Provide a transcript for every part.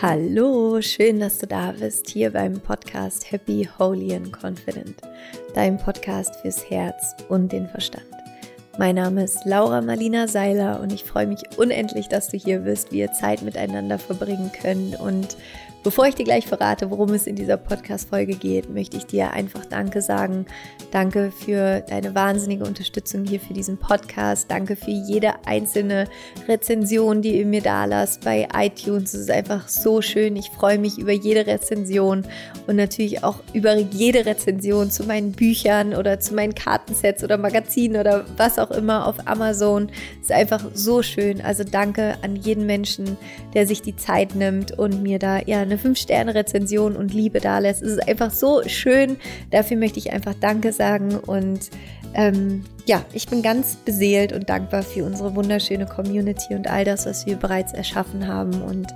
Hallo, schön, dass du da bist, hier beim Podcast Happy, Holy and Confident, dein Podcast fürs Herz und den Verstand. Mein Name ist Laura Marlina Seiler und ich freue mich unendlich, dass du hier bist, wir Zeit miteinander verbringen können und Bevor ich dir gleich verrate, worum es in dieser Podcast-Folge geht, möchte ich dir einfach Danke sagen. Danke für deine wahnsinnige Unterstützung hier für diesen Podcast. Danke für jede einzelne Rezension, die ihr mir da lasst bei iTunes. Es ist einfach so schön. Ich freue mich über jede Rezension und natürlich auch über jede Rezension zu meinen Büchern oder zu meinen Kartensets oder Magazinen oder was auch immer auf Amazon. Es ist einfach so schön. Also danke an jeden Menschen, der sich die Zeit nimmt und mir da ja eine 5-Sterne-Rezension und Liebe da lässt. Es ist einfach so schön. Dafür möchte ich einfach Danke sagen und ähm, ja, ich bin ganz beseelt und dankbar für unsere wunderschöne Community und all das, was wir bereits erschaffen haben und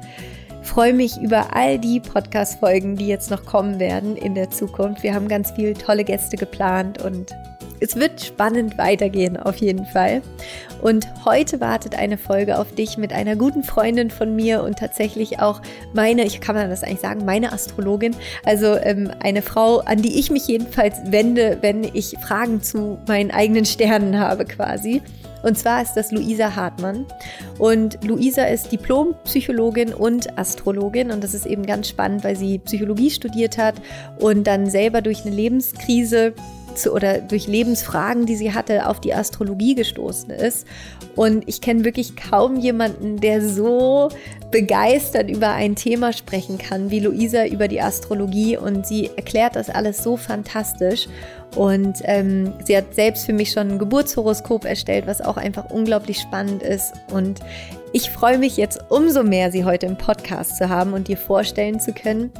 freue mich über all die Podcast-Folgen, die jetzt noch kommen werden in der Zukunft. Wir haben ganz viele tolle Gäste geplant und es wird spannend weitergehen auf jeden Fall. Und heute wartet eine Folge auf dich mit einer guten Freundin von mir und tatsächlich auch meine, ich kann man das eigentlich sagen, meine Astrologin. Also ähm, eine Frau, an die ich mich jedenfalls wende, wenn ich Fragen zu meinen eigenen Sternen habe quasi. Und zwar ist das Luisa Hartmann. Und Luisa ist Diplompsychologin und Astrologin. Und das ist eben ganz spannend, weil sie Psychologie studiert hat und dann selber durch eine Lebenskrise zu, oder durch Lebensfragen, die sie hatte, auf die Astrologie gestoßen ist. Und ich kenne wirklich kaum jemanden, der so begeistert über ein Thema sprechen kann wie Luisa über die Astrologie. Und sie erklärt das alles so fantastisch. Und ähm, sie hat selbst für mich schon ein Geburtshoroskop erstellt, was auch einfach unglaublich spannend ist. Und ich freue mich jetzt umso mehr, sie heute im Podcast zu haben und dir vorstellen zu können.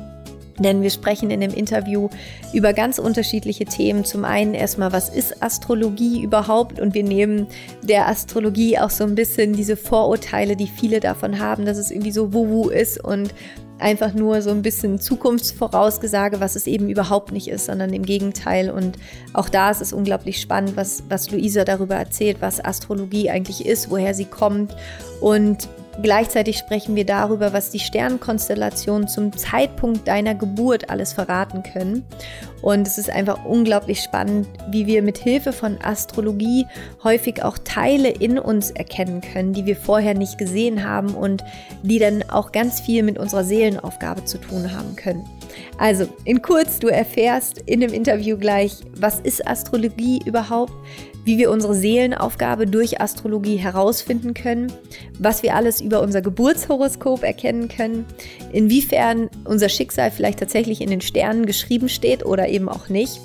Denn wir sprechen in dem Interview über ganz unterschiedliche Themen. Zum einen erstmal, was ist Astrologie überhaupt? Und wir nehmen der Astrologie auch so ein bisschen diese Vorurteile, die viele davon haben, dass es irgendwie so Wuhu ist und einfach nur so ein bisschen Zukunftsvorausgesage, was es eben überhaupt nicht ist, sondern im Gegenteil. Und auch da ist es unglaublich spannend, was, was Luisa darüber erzählt, was Astrologie eigentlich ist, woher sie kommt und Gleichzeitig sprechen wir darüber, was die Sternkonstellationen zum Zeitpunkt deiner Geburt alles verraten können. Und es ist einfach unglaublich spannend, wie wir mit Hilfe von Astrologie häufig auch Teile in uns erkennen können, die wir vorher nicht gesehen haben und die dann auch ganz viel mit unserer Seelenaufgabe zu tun haben können. Also, in kurz, du erfährst in dem Interview gleich, was ist Astrologie überhaupt? Wie wir unsere Seelenaufgabe durch Astrologie herausfinden können, was wir alles über unser Geburtshoroskop erkennen können, inwiefern unser Schicksal vielleicht tatsächlich in den Sternen geschrieben steht oder eben auch nicht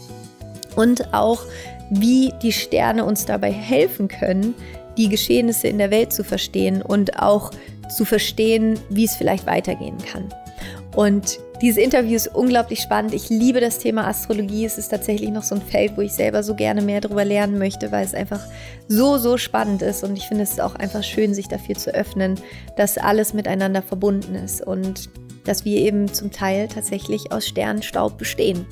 und auch wie die Sterne uns dabei helfen können, die Geschehnisse in der Welt zu verstehen und auch zu verstehen, wie es vielleicht weitergehen kann. Und dieses Interview ist unglaublich spannend. Ich liebe das Thema Astrologie. Es ist tatsächlich noch so ein Feld, wo ich selber so gerne mehr darüber lernen möchte, weil es einfach so, so spannend ist. Und ich finde es auch einfach schön, sich dafür zu öffnen, dass alles miteinander verbunden ist. Und dass wir eben zum Teil tatsächlich aus Sternenstaub bestehen.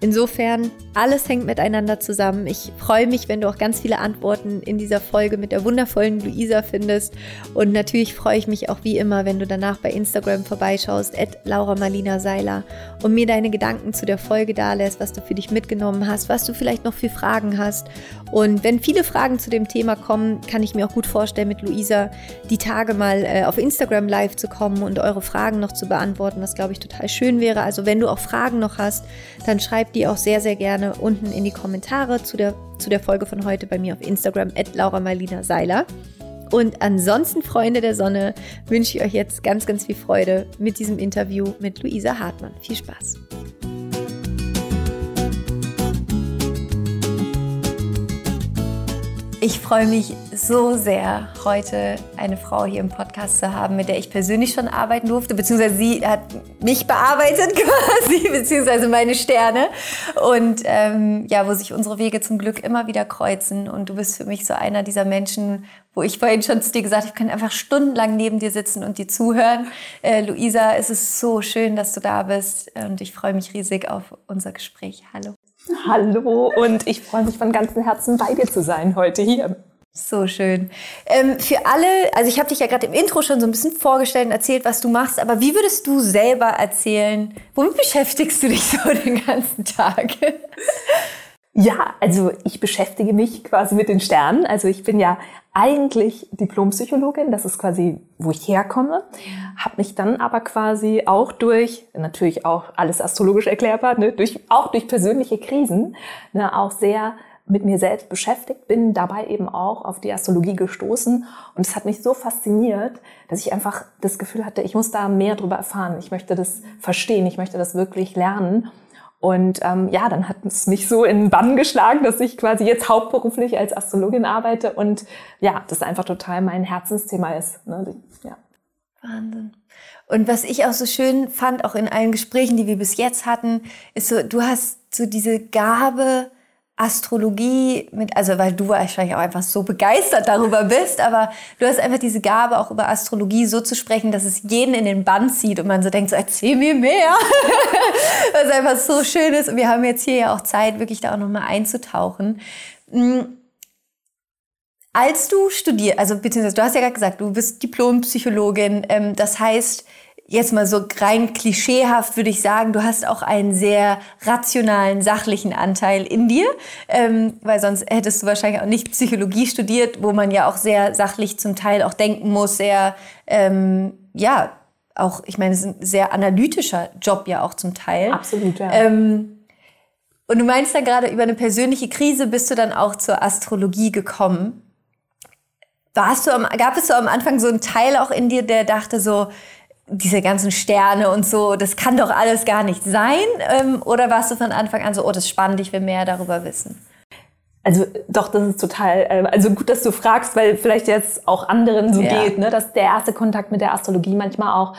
Insofern, alles hängt miteinander zusammen. Ich freue mich, wenn du auch ganz viele Antworten in dieser Folge mit der wundervollen Luisa findest. Und natürlich freue ich mich auch wie immer, wenn du danach bei Instagram vorbeischaust, at Laura Marlina Seiler, und mir deine Gedanken zu der Folge dalässt, was du für dich mitgenommen hast, was du vielleicht noch für Fragen hast. Und wenn viele Fragen zu dem Thema kommen, kann ich mir auch gut vorstellen, mit Luisa die Tage mal äh, auf Instagram live zu kommen und eure Fragen noch zu beantworten beantworten, was glaube ich total schön wäre. Also wenn du auch Fragen noch hast, dann schreib die auch sehr, sehr gerne unten in die Kommentare zu der, zu der Folge von heute bei mir auf Instagram at Laura Seiler. Und ansonsten, Freunde der Sonne, wünsche ich euch jetzt ganz, ganz viel Freude mit diesem Interview mit Luisa Hartmann. Viel Spaß! Ich freue mich so sehr, heute eine Frau hier im Podcast zu haben, mit der ich persönlich schon arbeiten durfte, beziehungsweise sie hat mich bearbeitet quasi, beziehungsweise meine Sterne. Und ähm, ja, wo sich unsere Wege zum Glück immer wieder kreuzen. Und du bist für mich so einer dieser Menschen, wo ich vorhin schon zu dir gesagt habe, ich kann einfach stundenlang neben dir sitzen und dir zuhören. Äh, Luisa, es ist so schön, dass du da bist. Und ich freue mich riesig auf unser Gespräch. Hallo. Hallo und ich freue mich von ganzem Herzen bei dir zu sein heute hier. So schön. Ähm, für alle, also ich habe dich ja gerade im Intro schon so ein bisschen vorgestellt und erzählt, was du machst, aber wie würdest du selber erzählen, womit beschäftigst du dich so den ganzen Tag? Ja, also ich beschäftige mich quasi mit den Sternen. Also ich bin ja eigentlich Diplompsychologin, das ist quasi, wo ich herkomme, habe mich dann aber quasi auch durch, natürlich auch alles astrologisch erklärbar, ne, durch, auch durch persönliche Krisen, ne, auch sehr mit mir selbst beschäftigt, bin dabei eben auch auf die Astrologie gestoßen. Und es hat mich so fasziniert, dass ich einfach das Gefühl hatte, ich muss da mehr drüber erfahren, ich möchte das verstehen, ich möchte das wirklich lernen und ähm, ja, dann hat es mich so in den Bann geschlagen, dass ich quasi jetzt hauptberuflich als Astrologin arbeite und ja, das einfach total mein Herzensthema ist. Ne? Ja. Wahnsinn. Und was ich auch so schön fand, auch in allen Gesprächen, die wir bis jetzt hatten, ist so, du hast so diese Gabe, Astrologie mit, also weil du wahrscheinlich auch einfach so begeistert darüber bist, aber du hast einfach diese Gabe, auch über Astrologie so zu sprechen, dass es jeden in den Bann zieht und man so denkt, so erzähl mir mehr. Was einfach so schön ist. Und wir haben jetzt hier ja auch Zeit, wirklich da auch nochmal einzutauchen. Hm. Als du studierst, also beziehungsweise du hast ja gerade gesagt, du bist Diplompsychologin, ähm, das heißt, jetzt mal so rein klischeehaft würde ich sagen, du hast auch einen sehr rationalen, sachlichen Anteil in dir, ähm, weil sonst hättest du wahrscheinlich auch nicht Psychologie studiert, wo man ja auch sehr sachlich zum Teil auch denken muss, sehr, ähm, ja, auch, ich meine, es ist ein sehr analytischer Job ja auch zum Teil. Absolut, ja. Ähm, und du meinst ja gerade, über eine persönliche Krise bist du dann auch zur Astrologie gekommen. Warst du am, gab es so am Anfang so einen Teil auch in dir, der dachte so, diese ganzen Sterne und so, das kann doch alles gar nicht sein? Ähm, oder warst du von Anfang an so, oh, das ist spannend, ich will mehr darüber wissen? Also doch, das ist total, äh, also gut, dass du fragst, weil vielleicht jetzt auch anderen so ja. geht, ne, dass der erste Kontakt mit der Astrologie manchmal auch,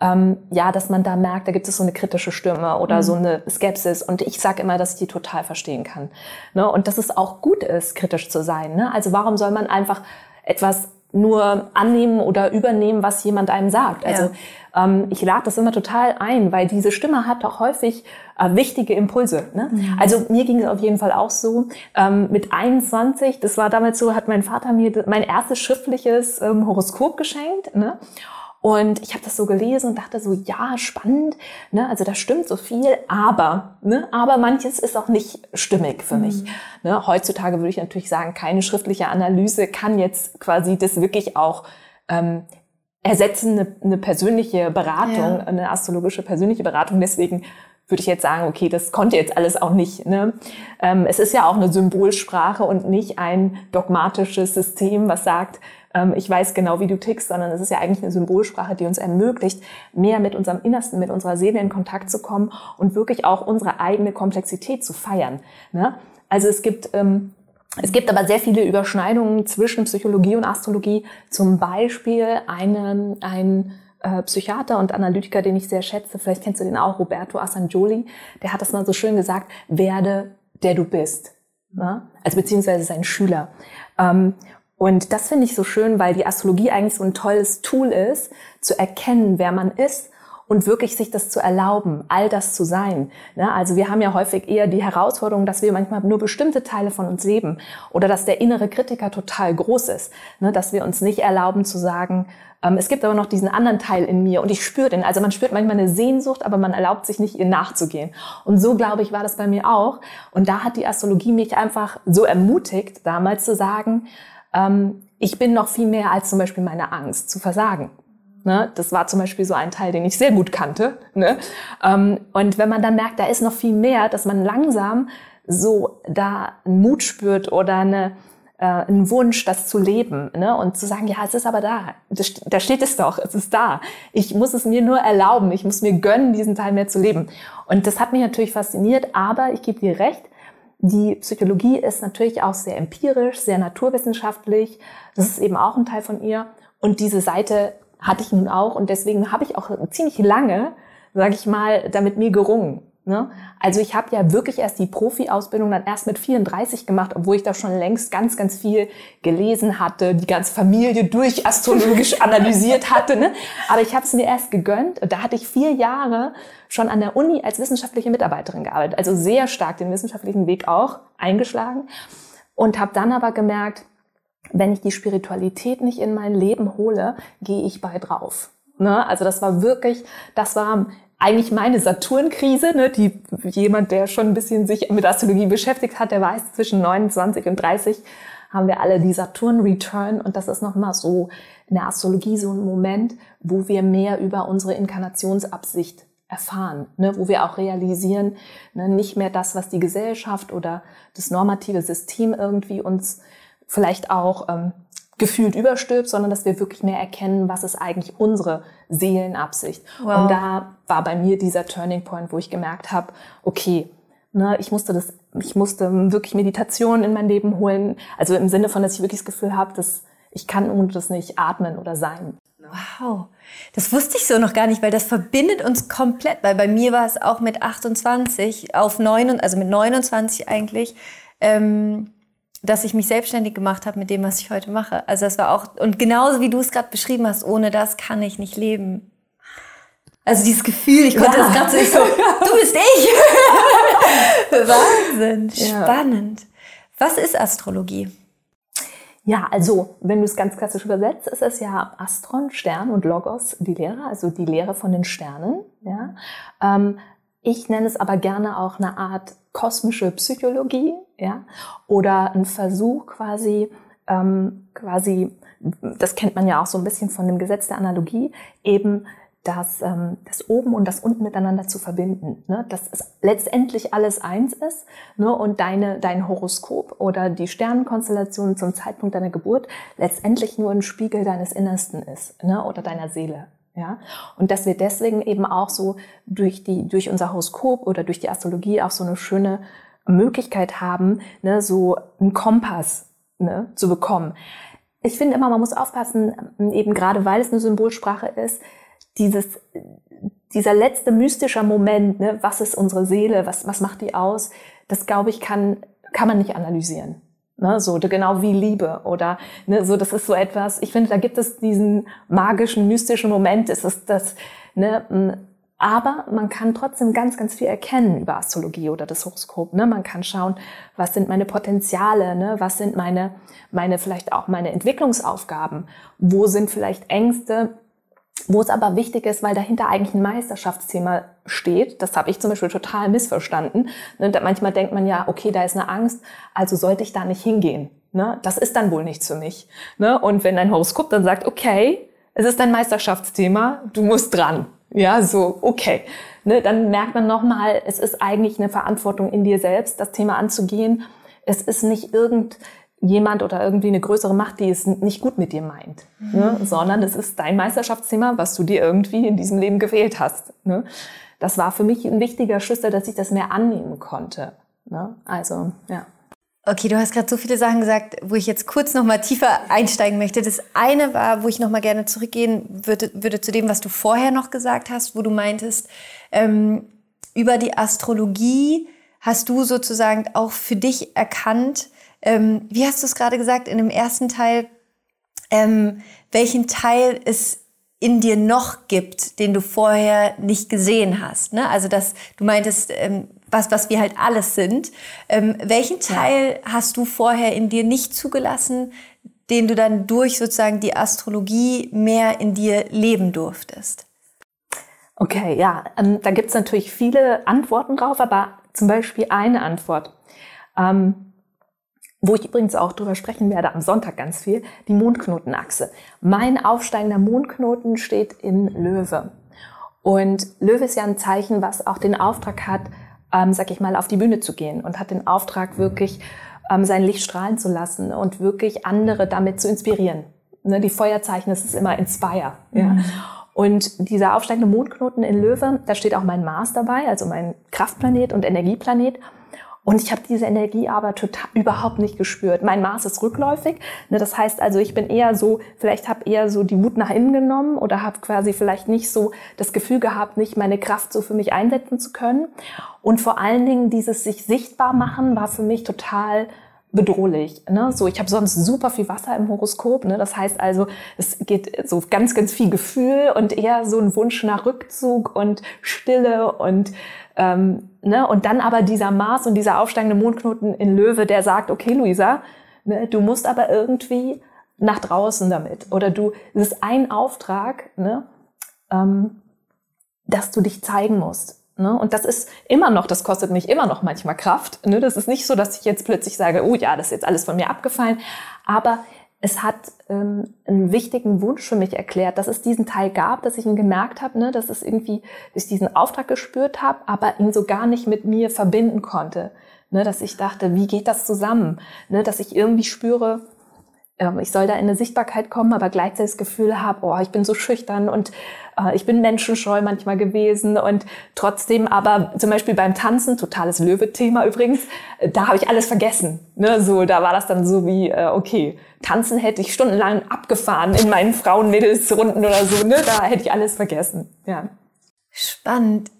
ähm, ja, dass man da merkt, da gibt es so eine kritische Stimme oder mhm. so eine Skepsis. Und ich sage immer, dass ich die total verstehen kann. Ne? Und dass es auch gut ist, kritisch zu sein. Ne? Also warum soll man einfach etwas nur annehmen oder übernehmen, was jemand einem sagt. Also ja. ähm, ich lade das immer total ein, weil diese Stimme hat doch häufig äh, wichtige Impulse. Ne? Mhm. Also mir ging es auf jeden Fall auch so. Ähm, mit 21, das war damals so, hat mein Vater mir mein erstes schriftliches ähm, Horoskop geschenkt. Ne? Und ich habe das so gelesen und dachte so, ja, spannend, ne? also da stimmt so viel, aber, ne? aber manches ist auch nicht stimmig für mhm. mich. Ne? Heutzutage würde ich natürlich sagen, keine schriftliche Analyse kann jetzt quasi das wirklich auch ähm, ersetzen, eine, eine persönliche Beratung, ja. eine astrologische persönliche Beratung. Deswegen würde ich jetzt sagen, okay, das konnte jetzt alles auch nicht. Ne? Ähm, es ist ja auch eine Symbolsprache und nicht ein dogmatisches System, was sagt, ähm, ich weiß genau, wie du tickst, sondern es ist ja eigentlich eine Symbolsprache, die uns ermöglicht, mehr mit unserem Innersten, mit unserer Seele in Kontakt zu kommen und wirklich auch unsere eigene Komplexität zu feiern. Ne? Also es gibt ähm, es gibt aber sehr viele Überschneidungen zwischen Psychologie und Astrologie. Zum Beispiel einen, ein äh, Psychiater und Analytiker, den ich sehr schätze, vielleicht kennst du den auch, Roberto Assangioli, der hat das mal so schön gesagt, werde der du bist. Ne? Also beziehungsweise sein Schüler. Ähm, und das finde ich so schön, weil die Astrologie eigentlich so ein tolles Tool ist, zu erkennen, wer man ist und wirklich sich das zu erlauben, all das zu sein. Ne? Also wir haben ja häufig eher die Herausforderung, dass wir manchmal nur bestimmte Teile von uns leben oder dass der innere Kritiker total groß ist, ne? dass wir uns nicht erlauben zu sagen, ähm, es gibt aber noch diesen anderen Teil in mir und ich spüre den. Also man spürt manchmal eine Sehnsucht, aber man erlaubt sich nicht, ihr nachzugehen. Und so, glaube ich, war das bei mir auch. Und da hat die Astrologie mich einfach so ermutigt, damals zu sagen, ähm, ich bin noch viel mehr als zum Beispiel meine Angst zu versagen. Ne? Das war zum Beispiel so ein Teil, den ich sehr gut kannte. Ne? Ähm, und wenn man dann merkt, da ist noch viel mehr, dass man langsam so da einen Mut spürt oder eine, äh, einen Wunsch, das zu leben ne? und zu sagen, ja, es ist aber da, da steht es doch, es ist da. Ich muss es mir nur erlauben, ich muss mir gönnen, diesen Teil mehr zu leben. Und das hat mich natürlich fasziniert, aber ich gebe dir recht, die Psychologie ist natürlich auch sehr empirisch, sehr naturwissenschaftlich. Das ist eben auch ein Teil von ihr. Und diese Seite hatte ich nun auch. Und deswegen habe ich auch ziemlich lange, sage ich mal, damit mir gerungen. Ne? Also ich habe ja wirklich erst die Profi-Ausbildung dann erst mit 34 gemacht, obwohl ich da schon längst ganz, ganz viel gelesen hatte, die ganze Familie durch astrologisch analysiert hatte. Ne? Aber ich habe es mir erst gegönnt. Da hatte ich vier Jahre schon an der Uni als wissenschaftliche Mitarbeiterin gearbeitet, also sehr stark den wissenschaftlichen Weg auch eingeschlagen und habe dann aber gemerkt, wenn ich die Spiritualität nicht in mein Leben hole, gehe ich bei drauf. Ne? Also das war wirklich, das war eigentlich meine Saturn-Krise, ne, die jemand, der schon ein bisschen sich mit Astrologie beschäftigt hat, der weiß, zwischen 29 und 30 haben wir alle die Saturn-Return. Und das ist nochmal so in der Astrologie so ein Moment, wo wir mehr über unsere Inkarnationsabsicht erfahren, ne, wo wir auch realisieren, ne, nicht mehr das, was die Gesellschaft oder das normative System irgendwie uns vielleicht auch ähm, gefühlt überstülpt, sondern dass wir wirklich mehr erkennen, was ist eigentlich unsere Seelenabsicht. Wow. Und da war bei mir dieser Turning Point, wo ich gemerkt habe, okay, ne, ich musste das, ich musste wirklich Meditation in mein Leben holen. Also im Sinne von, dass ich wirklich das Gefühl habe, dass ich kann ohne das nicht atmen oder sein. Wow, das wusste ich so noch gar nicht, weil das verbindet uns komplett. Weil bei mir war es auch mit 28 auf 9, also mit 29 eigentlich. Ähm, dass ich mich selbstständig gemacht habe mit dem, was ich heute mache. Also das war auch, und genauso wie du es gerade beschrieben hast, ohne das kann ich nicht leben. Also dieses Gefühl, ich konnte ja. das gerade so, ich so, du bist ich. Wahnsinn, spannend. Ja. Was ist Astrologie? Ja, also wenn du es ganz klassisch übersetzt, ist es ja Astron, Stern und Logos, die Lehre, also die Lehre von den Sternen. Ja. Ähm, ich nenne es aber gerne auch eine Art kosmische Psychologie, ja, oder ein Versuch quasi, ähm, quasi, das kennt man ja auch so ein bisschen von dem Gesetz der Analogie, eben das, ähm, das Oben und das Unten miteinander zu verbinden. Ne? Dass es letztendlich alles eins ist ne? und deine, dein Horoskop oder die Sternenkonstellation zum Zeitpunkt deiner Geburt letztendlich nur ein Spiegel deines Innersten ist ne? oder deiner Seele. Ja? Und dass wir deswegen eben auch so durch, die, durch unser Horoskop oder durch die Astrologie auch so eine schöne Möglichkeit haben, ne, so einen Kompass ne, zu bekommen. Ich finde immer, man muss aufpassen, eben gerade weil es eine Symbolsprache ist, dieses, dieser letzte mystische Moment, ne, was ist unsere Seele, was, was macht die aus, das glaube ich, kann, kann man nicht analysieren. Ne, so genau wie Liebe oder ne, so das ist so etwas. Ich finde, da gibt es diesen magischen, mystischen Moment. Es ist das, ne, aber man kann trotzdem ganz, ganz viel erkennen über Astrologie oder das Horoskop. Ne? Man kann schauen, was sind meine Potenziale, ne? was sind meine, meine vielleicht auch meine Entwicklungsaufgaben, wo sind vielleicht Ängste, wo es aber wichtig ist, weil dahinter eigentlich ein Meisterschaftsthema steht. Das habe ich zum Beispiel total missverstanden. Ne? Manchmal denkt man ja, okay, da ist eine Angst, also sollte ich da nicht hingehen. Ne? Das ist dann wohl nichts für mich. Ne? Und wenn ein Horoskop dann sagt, okay, es ist ein Meisterschaftsthema, du musst dran. Ja, so, okay. Dann merkt man nochmal, es ist eigentlich eine Verantwortung in dir selbst, das Thema anzugehen. Es ist nicht irgend, jemand oder irgendwie eine größere Macht, die es nicht gut mit dir meint, mhm. ne? sondern es ist dein Meisterschaftsthema, was du dir irgendwie in diesem Leben gewählt hast. Ne? Das war für mich ein wichtiger Schlüssel, dass ich das mehr annehmen konnte. Ne? Also, ja. Okay, du hast gerade so viele Sachen gesagt, wo ich jetzt kurz noch mal tiefer einsteigen möchte. Das eine war, wo ich noch mal gerne zurückgehen würde, würde zu dem, was du vorher noch gesagt hast, wo du meintest, ähm, über die Astrologie hast du sozusagen auch für dich erkannt, ähm, wie hast du es gerade gesagt, in dem ersten Teil, ähm, welchen Teil es in dir noch gibt, den du vorher nicht gesehen hast. Ne? Also dass du meintest, ähm, was, was wir halt alles sind. Ähm, welchen Teil ja. hast du vorher in dir nicht zugelassen, den du dann durch sozusagen die Astrologie mehr in dir leben durftest? Okay, ja, ähm, da gibt's natürlich viele Antworten drauf, aber zum Beispiel eine Antwort. Ähm, wo ich übrigens auch drüber sprechen werde am Sonntag ganz viel, die Mondknotenachse. Mein aufsteigender Mondknoten steht in Löwe. Und Löwe ist ja ein Zeichen, was auch den Auftrag hat, ähm, sag ich mal, auf die Bühne zu gehen und hat den Auftrag, wirklich ähm, sein Licht strahlen zu lassen und wirklich andere damit zu inspirieren. Ne, die Feuerzeichen, das ist immer Inspire. Ja. Mhm. Und dieser aufsteigende Mondknoten in Löwe, da steht auch mein Mars dabei, also mein Kraftplanet und Energieplanet. Und ich habe diese Energie aber total überhaupt nicht gespürt. Mein Maß ist rückläufig. Ne, das heißt also, ich bin eher so, vielleicht habe eher so die Wut nach innen genommen oder habe quasi vielleicht nicht so das Gefühl gehabt, nicht meine Kraft so für mich einsetzen zu können. Und vor allen Dingen dieses sich sichtbar machen war für mich total bedrohlich. Ne? So, ich habe sonst super viel Wasser im Horoskop. Ne? Das heißt also, es geht so ganz, ganz viel Gefühl und eher so ein Wunsch nach Rückzug und Stille und ähm, ne? und dann aber dieser Mars und dieser aufsteigende Mondknoten in Löwe, der sagt, okay, Luisa, Ne? Du musst aber irgendwie nach draußen damit. Oder du, es ist ein Auftrag, ne? ähm, dass du dich zeigen musst. Ne? Und das ist immer noch, das kostet mich immer noch manchmal Kraft. Ne? Das ist nicht so, dass ich jetzt plötzlich sage, oh ja, das ist jetzt alles von mir abgefallen. Aber es hat ähm, einen wichtigen Wunsch für mich erklärt, dass es diesen Teil gab, dass ich ihn gemerkt habe, ne, dass es irgendwie, dass ich diesen Auftrag gespürt habe, aber ihn so gar nicht mit mir verbinden konnte. Ne, dass ich dachte, wie geht das zusammen? Ne, dass ich irgendwie spüre, ähm, ich soll da in eine Sichtbarkeit kommen, aber gleichzeitig das Gefühl habe, oh, ich bin so schüchtern und ich bin menschenscheu manchmal gewesen und trotzdem aber zum Beispiel beim Tanzen, totales Löwe-Thema übrigens, äh, da habe ich alles vergessen. Ne? So, da war das dann so wie, äh, okay, tanzen hätte ich stundenlang abgefahren in meinen Frauen-Mädels-Runden oder so, ne? da hätte ich alles vergessen. Ja. Spannend.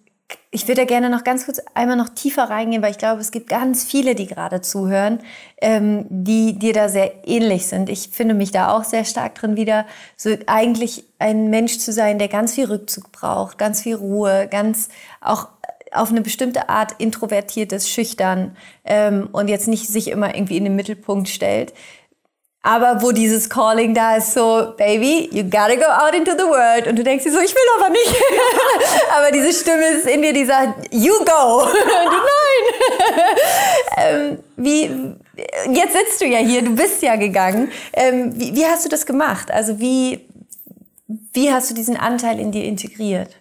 Ich würde gerne noch ganz kurz einmal noch tiefer reingehen, weil ich glaube, es gibt ganz viele, die gerade zuhören, ähm, die dir da sehr ähnlich sind. Ich finde mich da auch sehr stark drin wieder, so eigentlich ein Mensch zu sein, der ganz viel Rückzug braucht, ganz viel Ruhe, ganz auch auf eine bestimmte Art introvertiertes, schüchtern ähm, und jetzt nicht sich immer irgendwie in den Mittelpunkt stellt aber wo dieses Calling da ist, so, Baby, you gotta go out into the world. Und du denkst dir so, ich will aber nicht. aber diese Stimme ist in dir, die sagt, you go. Und du, nein. ähm, wie, jetzt sitzt du ja hier, du bist ja gegangen. Ähm, wie, wie hast du das gemacht? Also wie, wie hast du diesen Anteil in dir integriert?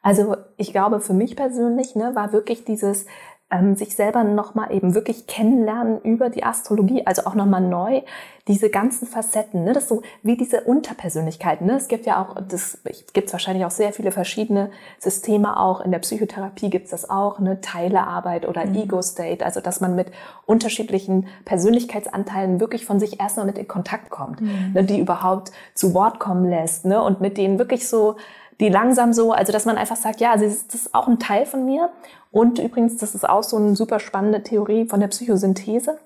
Also ich glaube, für mich persönlich ne, war wirklich dieses ähm, sich selber nochmal eben wirklich kennenlernen über die Astrologie, also auch nochmal neu diese ganzen Facetten, ne? das so wie diese Unterpersönlichkeiten. Ne? Es gibt ja auch, das gibt es wahrscheinlich auch sehr viele verschiedene Systeme auch. In der Psychotherapie gibt es das auch, eine Teilearbeit oder mhm. Ego-State, also dass man mit unterschiedlichen Persönlichkeitsanteilen wirklich von sich erstmal mit in Kontakt kommt, mhm. ne? die überhaupt zu Wort kommen lässt ne? und mit denen wirklich so die langsam so, also dass man einfach sagt, ja, also das ist auch ein Teil von mir. Und übrigens, das ist auch so eine super spannende Theorie von der Psychosynthese.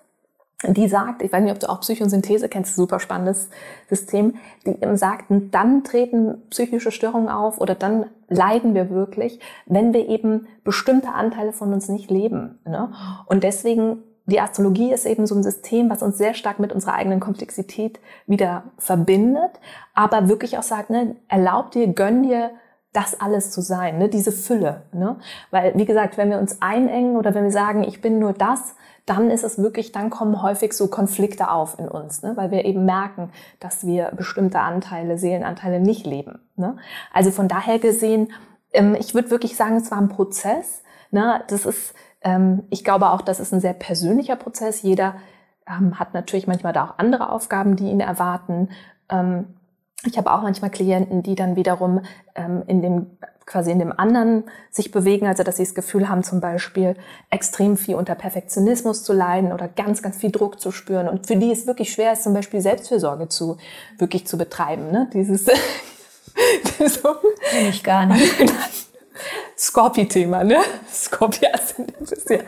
Die sagt, ich weiß nicht, ob du auch Psychosynthese kennst, super spannendes System, die sagt, dann treten psychische Störungen auf oder dann leiden wir wirklich, wenn wir eben bestimmte Anteile von uns nicht leben. Ne? Und deswegen die Astrologie ist eben so ein System, was uns sehr stark mit unserer eigenen Komplexität wieder verbindet, aber wirklich auch sagt, ne, erlaub dir, gönn dir das alles zu sein, ne, diese Fülle. Ne? Weil, wie gesagt, wenn wir uns einengen oder wenn wir sagen, ich bin nur das, dann ist es wirklich, dann kommen häufig so Konflikte auf in uns, ne? weil wir eben merken, dass wir bestimmte Anteile, Seelenanteile nicht leben. Ne? Also von daher gesehen, ähm, ich würde wirklich sagen, es war ein Prozess. Ne? Das ist ähm, ich glaube auch, das ist ein sehr persönlicher Prozess. Jeder ähm, hat natürlich manchmal da auch andere Aufgaben, die ihn erwarten. Ähm, ich habe auch manchmal Klienten, die dann wiederum in dem quasi in dem anderen sich bewegen, also dass sie das Gefühl haben, zum Beispiel extrem viel unter Perfektionismus zu leiden oder ganz, ganz viel Druck zu spüren. Und für die es wirklich schwer ist, zum Beispiel Selbstfürsorge zu wirklich zu betreiben. Ne? Dieses so. ich gar nicht. Scorpi-Thema, ne? Ist ja.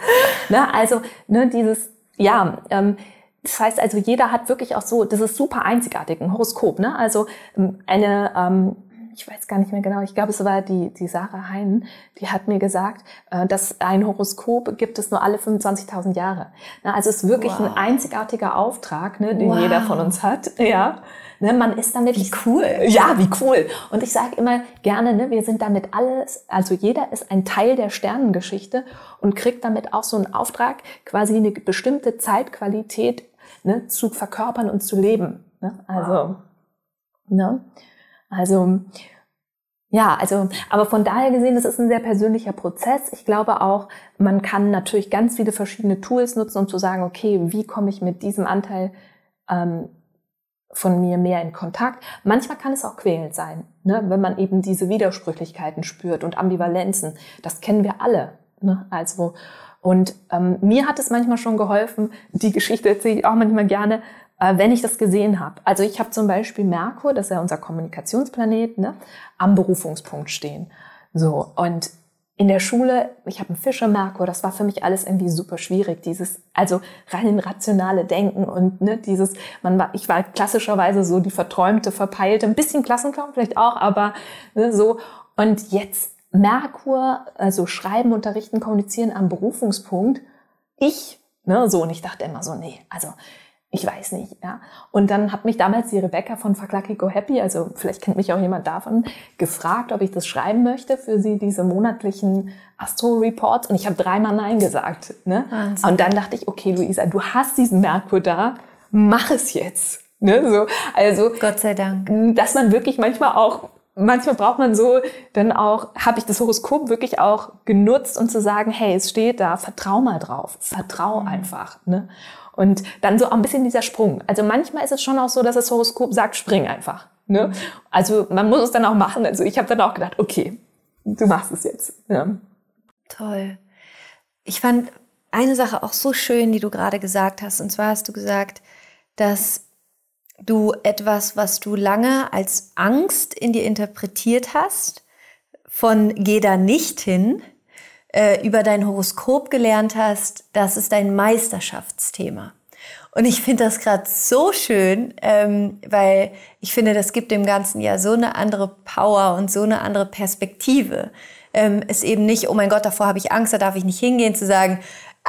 Ne? Also, ne, dieses, ja, ähm, das heißt also, jeder hat wirklich auch so, das ist super einzigartig, ein Horoskop, ne? Also ähm, eine, ähm, ich weiß gar nicht mehr genau, ich glaube, es war die, die Sarah Heinen, die hat mir gesagt, äh, dass ein Horoskop gibt es nur alle 25.000 Jahre. Ne? Also es ist wirklich wow. ein einzigartiger Auftrag, ne, den wow. jeder von uns hat. Ja. Ne, man ist damit wie cool. Ja, wie cool. Und ich sage immer gerne, ne, wir sind damit alles, also jeder ist ein Teil der Sternengeschichte und kriegt damit auch so einen Auftrag, quasi eine bestimmte Zeitqualität ne, zu verkörpern und zu leben. Ne? Also, wow. ne? also ja, also, aber von daher gesehen, das ist ein sehr persönlicher Prozess. Ich glaube auch, man kann natürlich ganz viele verschiedene Tools nutzen, um zu sagen, okay, wie komme ich mit diesem Anteil ähm, von mir mehr in Kontakt. Manchmal kann es auch quälend sein, ne? wenn man eben diese Widersprüchlichkeiten spürt und Ambivalenzen. Das kennen wir alle. Ne? Also und ähm, mir hat es manchmal schon geholfen. Die Geschichte erzähle ich auch manchmal gerne, äh, wenn ich das gesehen habe. Also ich habe zum Beispiel Merkur, das ist ja unser Kommunikationsplanet, ne? am Berufungspunkt stehen. So und in der Schule, ich habe einen Fischer Merkur, das war für mich alles irgendwie super schwierig, dieses also rein rationale Denken und ne, dieses man war ich war klassischerweise so die verträumte, verpeilte, ein bisschen Klassenclown vielleicht auch, aber ne, so und jetzt Merkur, also schreiben, unterrichten, kommunizieren am Berufungspunkt. Ich, ne, so und ich dachte immer so, nee, also Ich weiß nicht, ja. Und dann hat mich damals die Rebecca von Lucky Go Happy, also vielleicht kennt mich auch jemand davon, gefragt, ob ich das schreiben möchte für sie, diese monatlichen Astro-Reports. Und ich habe dreimal Nein gesagt. Ne? Und dann dachte ich, okay, Luisa, du hast diesen Merkur da, mach es jetzt. Ne? So, also Gott sei Dank. Dass man wirklich manchmal auch manchmal braucht man so dann auch, habe ich das Horoskop wirklich auch genutzt, um zu sagen, hey, es steht da, vertrau mal drauf, vertrau mhm. einfach. Ne? Und dann so auch ein bisschen dieser Sprung. Also manchmal ist es schon auch so, dass das Horoskop sagt, spring einfach. Ne? Also man muss es dann auch machen. Also ich habe dann auch gedacht, okay, du machst es jetzt. Ja. Toll. Ich fand eine Sache auch so schön, die du gerade gesagt hast. Und zwar hast du gesagt, dass du etwas, was du lange als Angst in dir interpretiert hast, von geh da nicht hin, äh, über dein Horoskop gelernt hast, das ist dein Meisterschaftsthema. Und ich finde das gerade so schön, ähm, weil ich finde, das gibt dem Ganzen ja so eine andere Power und so eine andere Perspektive. Ähm, ist eben nicht, oh mein Gott, davor habe ich Angst, da darf ich nicht hingehen, zu sagen,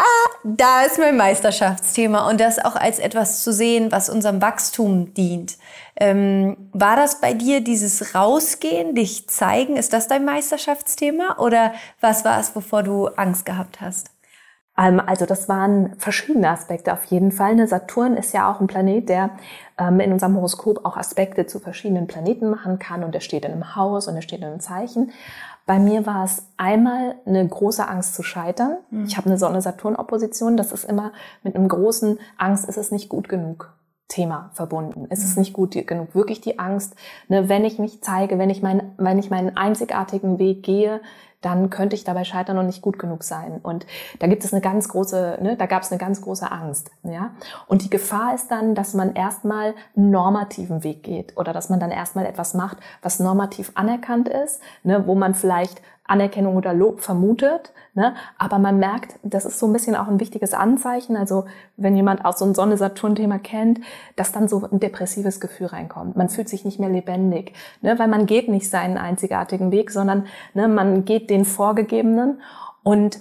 ah, da ist mein Meisterschaftsthema und das auch als etwas zu sehen, was unserem Wachstum dient. Ähm, war das bei dir dieses Rausgehen, dich zeigen, ist das dein Meisterschaftsthema oder was war es, wovor du Angst gehabt hast? Ähm, also das waren verschiedene Aspekte auf jeden Fall. Ne, Saturn ist ja auch ein Planet, der ähm, in unserem Horoskop auch Aspekte zu verschiedenen Planeten machen kann und er steht in einem Haus und er steht in einem Zeichen. Bei mir war es einmal eine große Angst zu scheitern. Mhm. Ich habe eine Sonne-Saturn-Opposition. Das ist immer mit einem großen Angst, ist es nicht gut genug. Thema verbunden. Es ist mhm. nicht gut genug. Wirklich die Angst, ne, wenn ich mich zeige, wenn ich, mein, wenn ich meinen einzigartigen Weg gehe, dann könnte ich dabei scheitern und nicht gut genug sein. Und da gibt es eine ganz große, ne, da gab es eine ganz große Angst. Ja? Und die Gefahr ist dann, dass man erstmal einen normativen Weg geht oder dass man dann erstmal etwas macht, was normativ anerkannt ist, ne, wo man vielleicht Anerkennung oder Lob vermutet, ne? aber man merkt, das ist so ein bisschen auch ein wichtiges Anzeichen, also wenn jemand auch so ein Sonne-Saturn-Thema kennt, dass dann so ein depressives Gefühl reinkommt. Man fühlt sich nicht mehr lebendig, ne? weil man geht nicht seinen einzigartigen Weg, sondern ne, man geht den vorgegebenen und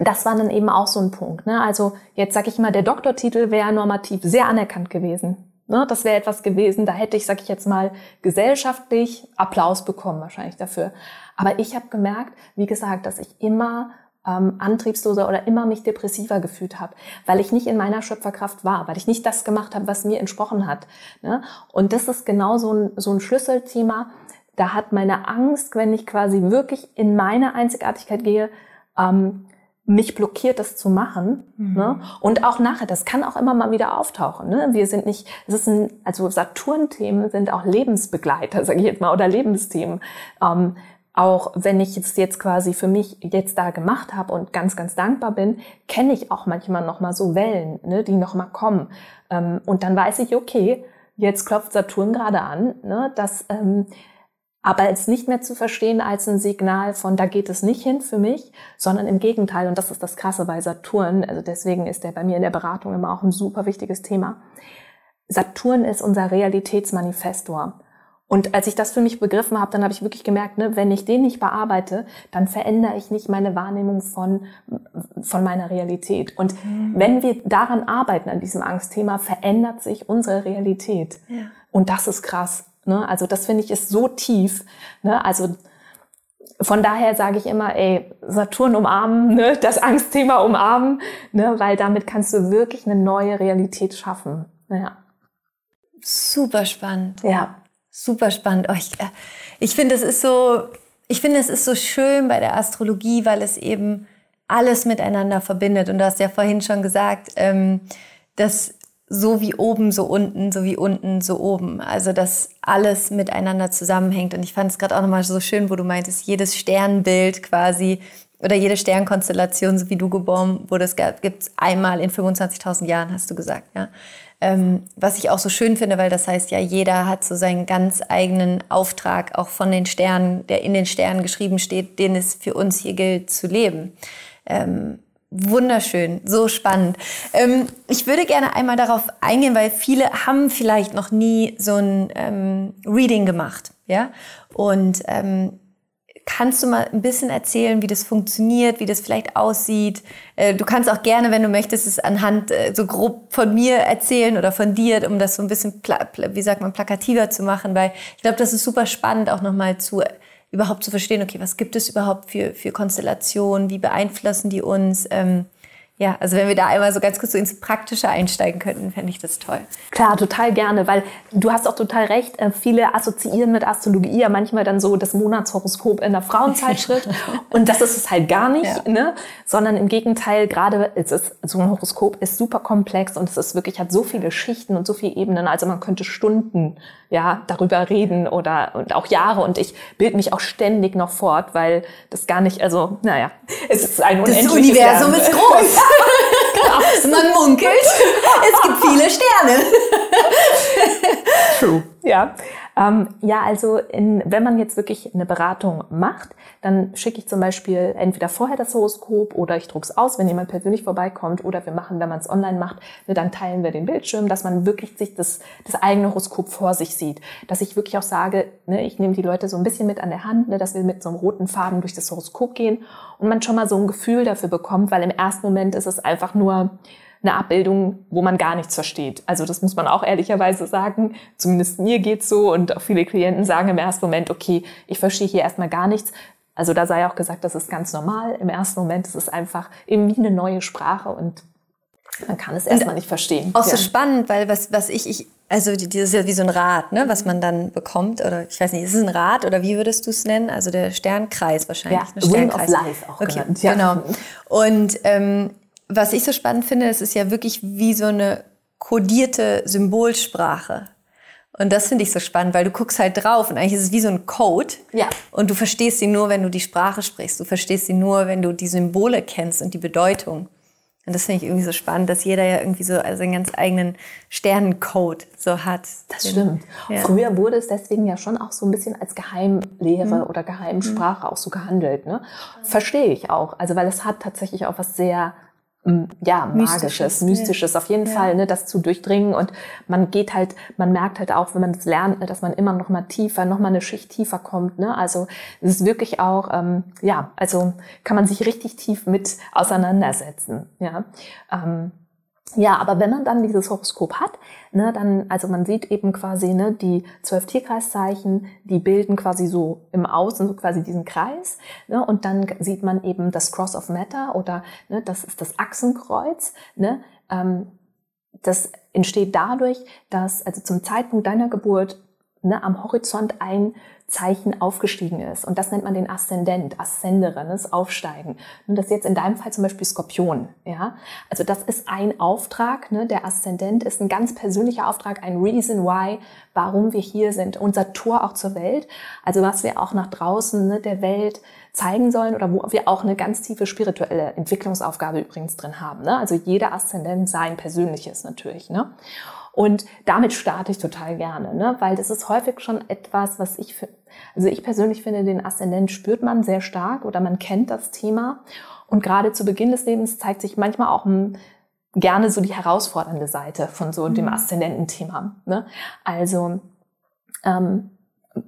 das war dann eben auch so ein Punkt. Ne? Also jetzt sage ich mal, der Doktortitel wäre normativ sehr anerkannt gewesen. Ne, das wäre etwas gewesen, da hätte ich, sag ich jetzt mal, gesellschaftlich Applaus bekommen wahrscheinlich dafür. Aber ich habe gemerkt, wie gesagt, dass ich immer ähm, antriebsloser oder immer mich depressiver gefühlt habe, weil ich nicht in meiner Schöpferkraft war, weil ich nicht das gemacht habe, was mir entsprochen hat. Ne? Und das ist genau so ein, so ein Schlüsselthema. Da hat meine Angst, wenn ich quasi wirklich in meine Einzigartigkeit gehe, ähm, mich blockiert, das zu machen. Mhm. Ne? Und auch nachher, das kann auch immer mal wieder auftauchen. Ne? Wir sind nicht, es ist ein, also Saturn-Themen sind auch Lebensbegleiter, sage ich jetzt mal, oder Lebensthemen. Ähm, auch wenn ich es jetzt quasi für mich jetzt da gemacht habe und ganz, ganz dankbar bin, kenne ich auch manchmal noch mal so Wellen, ne, die noch mal kommen. Ähm, und dann weiß ich, okay, jetzt klopft Saturn gerade an, ne, dass ähm, aber es nicht mehr zu verstehen als ein Signal von, da geht es nicht hin für mich, sondern im Gegenteil. Und das ist das Krasse bei Saturn. Also deswegen ist der bei mir in der Beratung immer auch ein super wichtiges Thema. Saturn ist unser Realitätsmanifestor. Und als ich das für mich begriffen habe, dann habe ich wirklich gemerkt, ne, wenn ich den nicht bearbeite, dann verändere ich nicht meine Wahrnehmung von, von meiner Realität. Und mhm. wenn wir daran arbeiten, an diesem Angstthema, verändert sich unsere Realität. Ja. Und das ist krass. Ne? Also das finde ich ist so tief. Ne? Also von daher sage ich immer, ey, Saturn umarmen, ne? das Angstthema umarmen, ne? weil damit kannst du wirklich eine neue Realität schaffen. Ja. Super spannend. Ja. Super spannend. Oh, ich äh, ich finde, es ist so, ich finde, es ist so schön bei der Astrologie, weil es eben alles miteinander verbindet. Und du hast ja vorhin schon gesagt, ähm, dass so wie oben, so unten, so wie unten, so oben. Also dass alles miteinander zusammenhängt. Und ich fand es gerade auch nochmal so schön, wo du meintest, jedes Sternbild quasi oder jede Sternkonstellation, so wie du geboren wurdest, gibt es einmal in 25.000 Jahren, hast du gesagt. Ja? Ähm, was ich auch so schön finde, weil das heißt ja, jeder hat so seinen ganz eigenen Auftrag, auch von den Sternen, der in den Sternen geschrieben steht, den es für uns hier gilt zu leben. Ähm, Wunderschön, so spannend. Ähm, ich würde gerne einmal darauf eingehen, weil viele haben vielleicht noch nie so ein ähm, Reading gemacht, ja. Und ähm, Kannst du mal ein bisschen erzählen, wie das funktioniert, wie das vielleicht aussieht? Äh, du kannst auch gerne, wenn du möchtest, es anhand äh, so grob von mir erzählen oder von dir, um das so ein bisschen, wie sagt man, plakativer zu machen, weil ich glaube, das ist super spannend, auch nochmal zu überhaupt zu verstehen, okay, was gibt es überhaupt für, für Konstellationen, wie beeinflussen die uns? Ähm, ja, also wenn wir da einmal so ganz kurz so ins Praktische einsteigen könnten, fände ich das toll. Klar, total gerne, weil du hast auch total recht. Äh, viele assoziieren mit Astrologie ja manchmal dann so das Monatshoroskop in der Frauenzeitschrift. und das ist es halt gar nicht, ja. ne? sondern im Gegenteil, gerade ist es, so ein Horoskop ist super komplex und es ist wirklich, hat so viele Schichten und so viele Ebenen. Also man könnte Stunden ja, darüber reden oder und auch Jahre und ich bild mich auch ständig noch fort, weil das gar nicht, also naja, es ist ein unendliches Das Universum Lernen. ist groß. genau. Man munkelt, es gibt viele Sterne. True, ja. Ähm, ja, also in, wenn man jetzt wirklich eine Beratung macht, dann schicke ich zum Beispiel entweder vorher das Horoskop oder ich druck's aus, wenn jemand persönlich vorbeikommt oder wir machen, wenn man es online macht, ne, dann teilen wir den Bildschirm, dass man wirklich sich das, das eigene Horoskop vor sich sieht. Dass ich wirklich auch sage, ne, ich nehme die Leute so ein bisschen mit an der Hand, ne, dass wir mit so einem roten Faden durch das Horoskop gehen und man schon mal so ein Gefühl dafür bekommt, weil im ersten Moment ist es einfach nur eine Abbildung, wo man gar nichts versteht. Also das muss man auch ehrlicherweise sagen. Zumindest mir geht's so und auch viele Klienten sagen im ersten Moment, okay, ich verstehe hier erstmal gar nichts. Also da sei auch gesagt, das ist ganz normal. Im ersten Moment ist es einfach eben wie eine neue Sprache und man kann es erstmal nicht verstehen. Auch ja. so spannend, weil was, was ich, ich also das ist ja wie so ein Rad, ne, was man dann bekommt. Oder ich weiß nicht, ist es ein Rad oder wie würdest du es nennen? Also der Sternkreis wahrscheinlich. Ja, ne? Ring of Life auch okay, genannt. Ja. Genau. Und ähm, was ich so spannend finde, es ist ja wirklich wie so eine kodierte Symbolsprache. Und das finde ich so spannend, weil du guckst halt drauf und eigentlich ist es wie so ein Code. Ja. Und du verstehst sie nur, wenn du die Sprache sprichst. Du verstehst sie nur, wenn du die Symbole kennst und die Bedeutung. Und das finde ich irgendwie so spannend, dass jeder ja irgendwie so also einen ganz eigenen Sternencode so hat. Das stimmt. Ja. Früher wurde es deswegen ja schon auch so ein bisschen als Geheimlehre mhm. oder Geheimsprache mhm. auch so gehandelt. Ne? Verstehe ich auch. Also weil es hat tatsächlich auch was sehr ja, magisches, mystisches, auf jeden ja. Fall, ne, das zu durchdringen. Und man geht halt, man merkt halt auch, wenn man das lernt, ne, dass man immer noch mal tiefer, noch mal eine Schicht tiefer kommt, ne, also es ist wirklich auch, ähm, ja, also kann man sich richtig tief mit auseinandersetzen, ja, ähm, ja, aber wenn man dann dieses Horoskop hat, ne, dann, also man sieht eben quasi ne, die zwölf Tierkreiszeichen, die bilden quasi so im Außen so quasi diesen Kreis. Ne, und dann sieht man eben das Cross of Matter oder ne, das ist das Achsenkreuz. Ne, ähm, das entsteht dadurch, dass also zum Zeitpunkt deiner Geburt ne, am Horizont ein Zeichen aufgestiegen ist. Und das nennt man den Aszendent, Ascenderin, das Aufsteigen. Und das ist jetzt in deinem Fall zum Beispiel Skorpion. Ja? Also das ist ein Auftrag. Ne? Der Aszendent ist ein ganz persönlicher Auftrag, ein Reason why, warum wir hier sind. Unser Tor auch zur Welt. Also was wir auch nach draußen ne, der Welt zeigen sollen oder wo wir auch eine ganz tiefe spirituelle Entwicklungsaufgabe übrigens drin haben. Ne? Also jeder Aszendent sein persönliches natürlich. Ne? Und damit starte ich total gerne, ne? weil das ist häufig schon etwas, was ich, also ich persönlich finde, den Aszendent spürt man sehr stark oder man kennt das Thema. Und gerade zu Beginn des Lebens zeigt sich manchmal auch ein, gerne so die herausfordernde Seite von so dem mhm. Aszendententhema. Ne? Also ähm,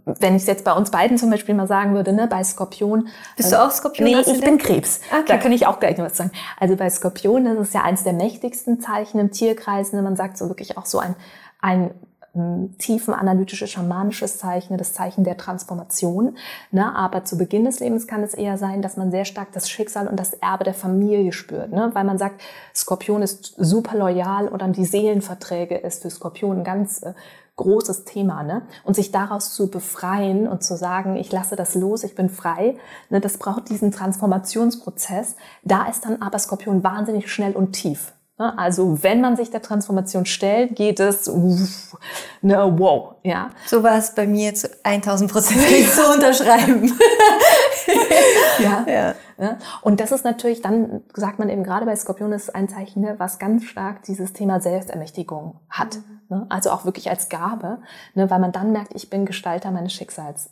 wenn ich es jetzt bei uns beiden zum Beispiel mal sagen würde, ne, bei Skorpion. Bist du auch Skorpion? Nee, ich bin Krebs. Okay. Da kann ich auch gleich noch was sagen. Also bei Skorpion, das ist ja eines der mächtigsten Zeichen im Tierkreis. Ne? Man sagt so wirklich auch so ein, ein ähm, tiefen analytisches, schamanisches Zeichen, das Zeichen der Transformation. Ne? Aber zu Beginn des Lebens kann es eher sein, dass man sehr stark das Schicksal und das Erbe der Familie spürt. Ne? Weil man sagt, Skorpion ist super loyal oder die Seelenverträge ist für Skorpion ganz äh, großes Thema, ne? Und sich daraus zu befreien und zu sagen, ich lasse das los, ich bin frei, ne? Das braucht diesen Transformationsprozess. Da ist dann aber Skorpion wahnsinnig schnell und tief. Ne? Also wenn man sich der Transformation stellt, geht es uff, ne, wow, ja. So war es bei mir zu 1000 Prozent zu unterschreiben. ja. ja. ja. Und das ist natürlich, dann sagt man eben gerade bei Skorpion ist ein Zeichen, ne, was ganz stark dieses Thema Selbstermächtigung hat. Mhm. Ne? Also auch wirklich als Gabe, ne? weil man dann merkt, ich bin Gestalter meines Schicksals.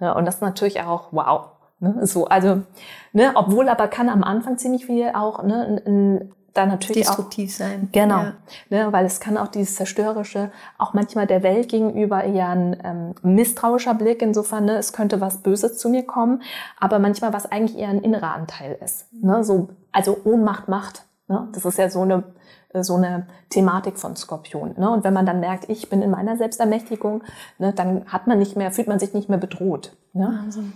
Ne? Und das ist natürlich auch wow. Ne? So, also, ne, obwohl aber kann am Anfang ziemlich viel auch ne, da natürlich destruktiv auch, sein. Genau, ja. ne, weil es kann auch dieses zerstörerische, auch manchmal der Welt gegenüber eher ein ähm, misstrauischer Blick. Insofern, ne, es könnte was Böses zu mir kommen, aber manchmal was eigentlich eher ein innerer Anteil ist. Ne, so, also Ohnmacht macht. Ne, das ist ja so eine so eine Thematik von Skorpion. Ne? Und wenn man dann merkt, ich bin in meiner Selbstermächtigung, ne, dann hat man nicht mehr, fühlt man sich nicht mehr bedroht. Ne? Wahnsinn.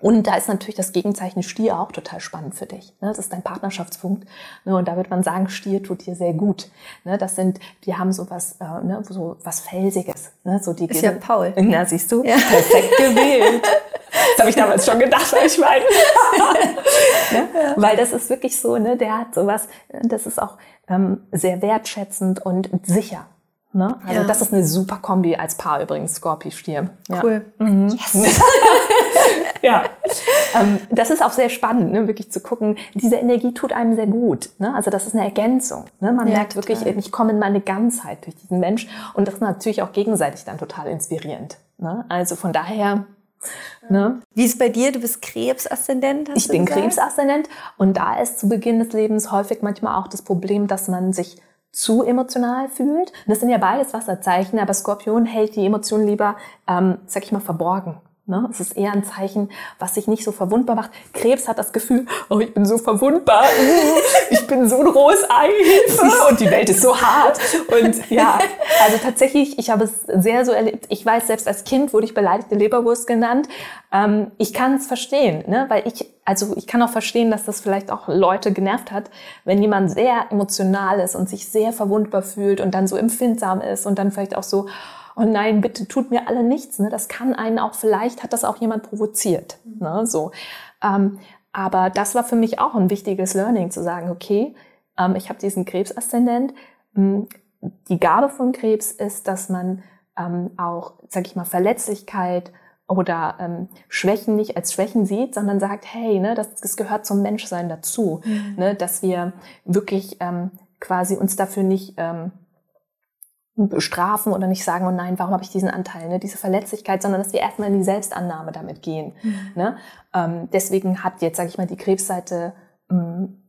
Und da ist natürlich das Gegenzeichen Stier auch total spannend für dich. Ne? Das ist dein Partnerschaftspunkt. Ne? Und da wird man sagen, Stier tut dir sehr gut. Ne? Das sind, die haben so was, äh, so was Felsiges. So die ist ja Paul. Na, siehst du? Ja. Perfekt gewählt. Das habe ich damals schon gedacht, ich meine. ne? ja. Weil das ist wirklich so, ne? der hat sowas, das ist auch ähm, sehr wertschätzend und sicher. Ne? Also ja. das ist eine super Kombi als Paar übrigens, Skorpi-Stier. Ja. Cool. Mhm. Yes. ja. Ähm, das ist auch sehr spannend, ne? wirklich zu gucken, diese Energie tut einem sehr gut. Ne? Also das ist eine Ergänzung. Ne? Man ja, merkt total. wirklich, ich komme in meine Ganzheit durch diesen Mensch und das ist natürlich auch gegenseitig dann total inspirierend. Ne? Also von daher Ne? Wie ist bei dir? Du bist Krebsaszendent? Ich bin Krebsaszendent und da ist zu Beginn des Lebens häufig manchmal auch das Problem, dass man sich zu emotional fühlt. Das sind ja beides Wasserzeichen, aber Skorpion hält die Emotionen lieber, ähm, sag ich mal, verborgen. Ne? Es ist eher ein Zeichen, was sich nicht so verwundbar macht. Krebs hat das Gefühl, oh, ich bin so verwundbar, ich bin so ein rohes Ei und die Welt ist so hart. Und ja, also tatsächlich, ich habe es sehr so erlebt. Ich weiß, selbst als Kind wurde ich beleidigte Leberwurst genannt. Ähm, ich kann es verstehen, ne? weil ich, also ich kann auch verstehen, dass das vielleicht auch Leute genervt hat, wenn jemand sehr emotional ist und sich sehr verwundbar fühlt und dann so empfindsam ist und dann vielleicht auch so, oh nein, bitte tut mir alle nichts. Ne? Das kann einen auch, vielleicht hat das auch jemand provoziert. Ne? So. Ähm, aber das war für mich auch ein wichtiges Learning, zu sagen, okay, ähm, ich habe diesen Krebsaszendent. Hm, die Gabe von Krebs ist, dass man ähm, auch, sag ich mal, Verletzlichkeit oder ähm, Schwächen nicht als Schwächen sieht, sondern sagt, hey, ne, das, das gehört zum Menschsein dazu, mhm. ne, dass wir wirklich ähm, quasi uns dafür nicht ähm, bestrafen oder nicht sagen, oh nein, warum habe ich diesen Anteil, ne, diese Verletzlichkeit, sondern dass wir erstmal in die Selbstannahme damit gehen. Mhm. Ne? Ähm, deswegen hat jetzt, sage ich mal, die Krebsseite ähm,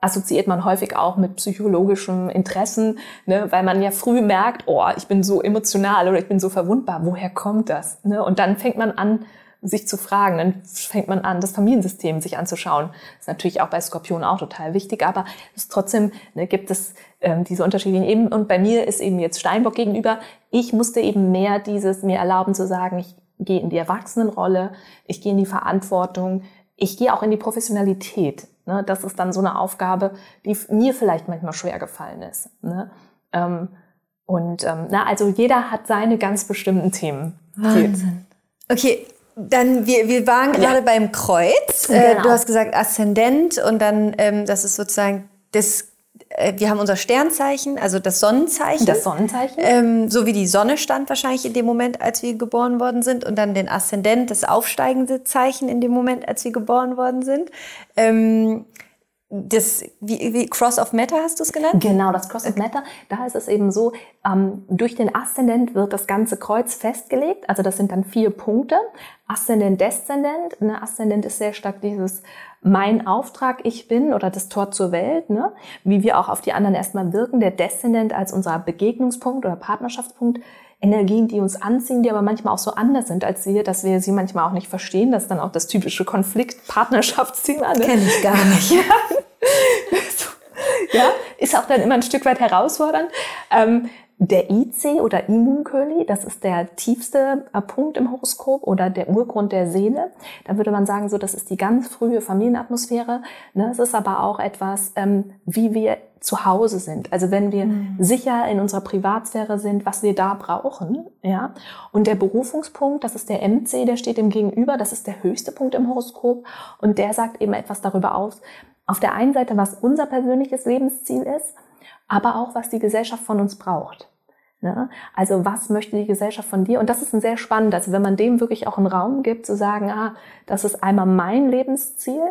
assoziiert man häufig auch mit psychologischen Interessen, ne, weil man ja früh merkt, oh, ich bin so emotional oder ich bin so verwundbar, woher kommt das? Ne? Und dann fängt man an, sich zu fragen. Dann fängt man an, das Familiensystem sich anzuschauen. Das ist natürlich auch bei Skorpionen auch total wichtig, aber es trotzdem ne, gibt es ähm, diese unterschiedlichen Ebenen. Und bei mir ist eben jetzt Steinbock gegenüber. Ich musste eben mehr dieses mir erlauben zu sagen, ich gehe in die Erwachsenenrolle, ich gehe in die Verantwortung, ich gehe auch in die Professionalität. Ne? Das ist dann so eine Aufgabe, die mir vielleicht manchmal schwer gefallen ist. Ne? Ähm, und ähm, na, also jeder hat seine ganz bestimmten Themen. Wahnsinn. Okay, dann, wir, wir waren gerade ja. beim Kreuz. Äh, genau. du hast gesagt Aszendent und dann, ähm, das ist sozusagen das, äh, wir haben unser Sternzeichen, also das Sonnenzeichen. Das Sonnenzeichen. Ähm, so wie die Sonne stand wahrscheinlich in dem Moment, als wir geboren worden sind. Und dann den Aszendent, das aufsteigende Zeichen in dem Moment, als wir geboren worden sind. Ähm, das, wie, wie Cross of Matter hast du es genannt? Genau, das Cross of Matter. Da ist es eben so, ähm, durch den Aszendent wird das ganze Kreuz festgelegt. Also das sind dann vier Punkte. Aszendent, Deszendent. Ne, Aszendent ist sehr stark dieses mein Auftrag, ich bin oder das Tor zur Welt, ne? wie wir auch auf die anderen erstmal wirken. Der Deszendent als unser Begegnungspunkt oder Partnerschaftspunkt. Energien, die uns anziehen, die aber manchmal auch so anders sind als wir, dass wir sie manchmal auch nicht verstehen. Das ist dann auch das typische Konflikt-Partnerschaftsthema. Ne? Kenn ich gar nicht. ja, ist auch dann immer ein Stück weit herausfordernd. Ähm, der IC oder Immunköli, das ist der tiefste äh, Punkt im Horoskop oder der Urgrund der Seele. Da würde man sagen, so das ist die ganz frühe Familienatmosphäre. Ne? Es ist aber auch etwas, ähm, wie wir zu Hause sind. Also wenn wir mhm. sicher in unserer Privatsphäre sind, was wir da brauchen, ja. Und der Berufungspunkt, das ist der MC, der steht dem Gegenüber, das ist der höchste Punkt im Horoskop und der sagt eben etwas darüber aus. Auf der einen Seite, was unser persönliches Lebensziel ist, aber auch, was die Gesellschaft von uns braucht. Ne? Also was möchte die Gesellschaft von dir? Und das ist ein sehr spannend. Also wenn man dem wirklich auch einen Raum gibt, zu sagen, ah, das ist einmal mein Lebensziel,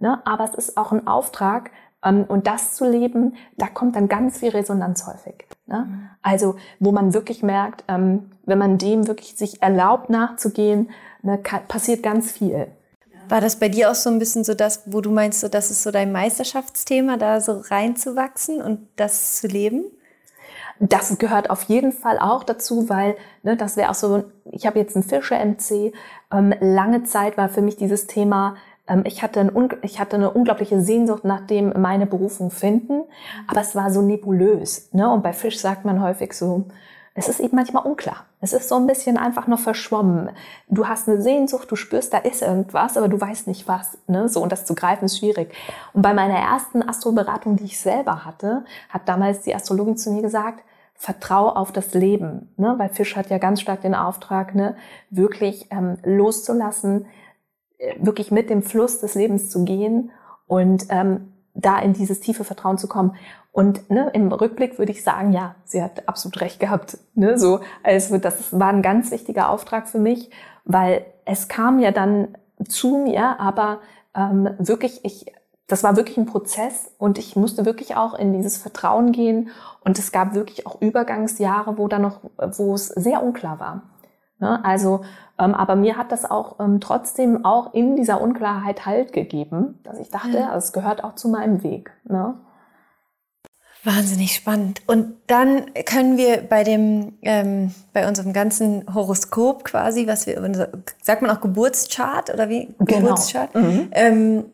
ne? aber es ist auch ein Auftrag, ähm, und das zu leben, da kommt dann ganz viel Resonanz häufig. Ne? Mhm. Also wo man wirklich merkt, ähm, wenn man dem wirklich sich erlaubt nachzugehen, ne, passiert ganz viel. War das bei dir auch so ein bisschen so das, wo du meinst, so, das ist so dein Meisterschaftsthema, da so reinzuwachsen und das zu leben? Das gehört auf jeden Fall auch dazu, weil ne, das wäre auch so, ich habe jetzt einen Fische-MC. Ähm, lange Zeit war für mich dieses Thema, ähm, ich, hatte ein, ich hatte eine unglaubliche Sehnsucht nach dem meine Berufung finden, aber es war so nebulös. Ne? Und bei Fisch sagt man häufig so, es ist eben manchmal unklar. Es ist so ein bisschen einfach nur verschwommen. Du hast eine Sehnsucht, du spürst, da ist irgendwas, aber du weißt nicht was. Ne? So, und das zu greifen ist schwierig. Und bei meiner ersten Astroberatung, die ich selber hatte, hat damals die Astrologin zu mir gesagt, vertrau auf das Leben. Ne? Weil Fisch hat ja ganz stark den Auftrag, ne? wirklich ähm, loszulassen, äh, wirklich mit dem Fluss des Lebens zu gehen und ähm, da in dieses tiefe Vertrauen zu kommen. Und ne, im Rückblick würde ich sagen, ja, sie hat absolut recht gehabt. Ne, so, also das war ein ganz wichtiger Auftrag für mich, weil es kam ja dann zu mir, aber ähm, wirklich, ich, das war wirklich ein Prozess und ich musste wirklich auch in dieses Vertrauen gehen. Und es gab wirklich auch Übergangsjahre, wo da noch, wo es sehr unklar war. Ne, also, ähm, aber mir hat das auch ähm, trotzdem auch in dieser Unklarheit Halt gegeben, dass ich dachte, ja. es gehört auch zu meinem Weg. Ne? Wahnsinnig spannend. Und dann können wir bei dem, ähm, bei unserem ganzen Horoskop quasi, was wir, sagt man auch Geburtschart oder wie? Genau. Geburtschart. Mhm. Ähm,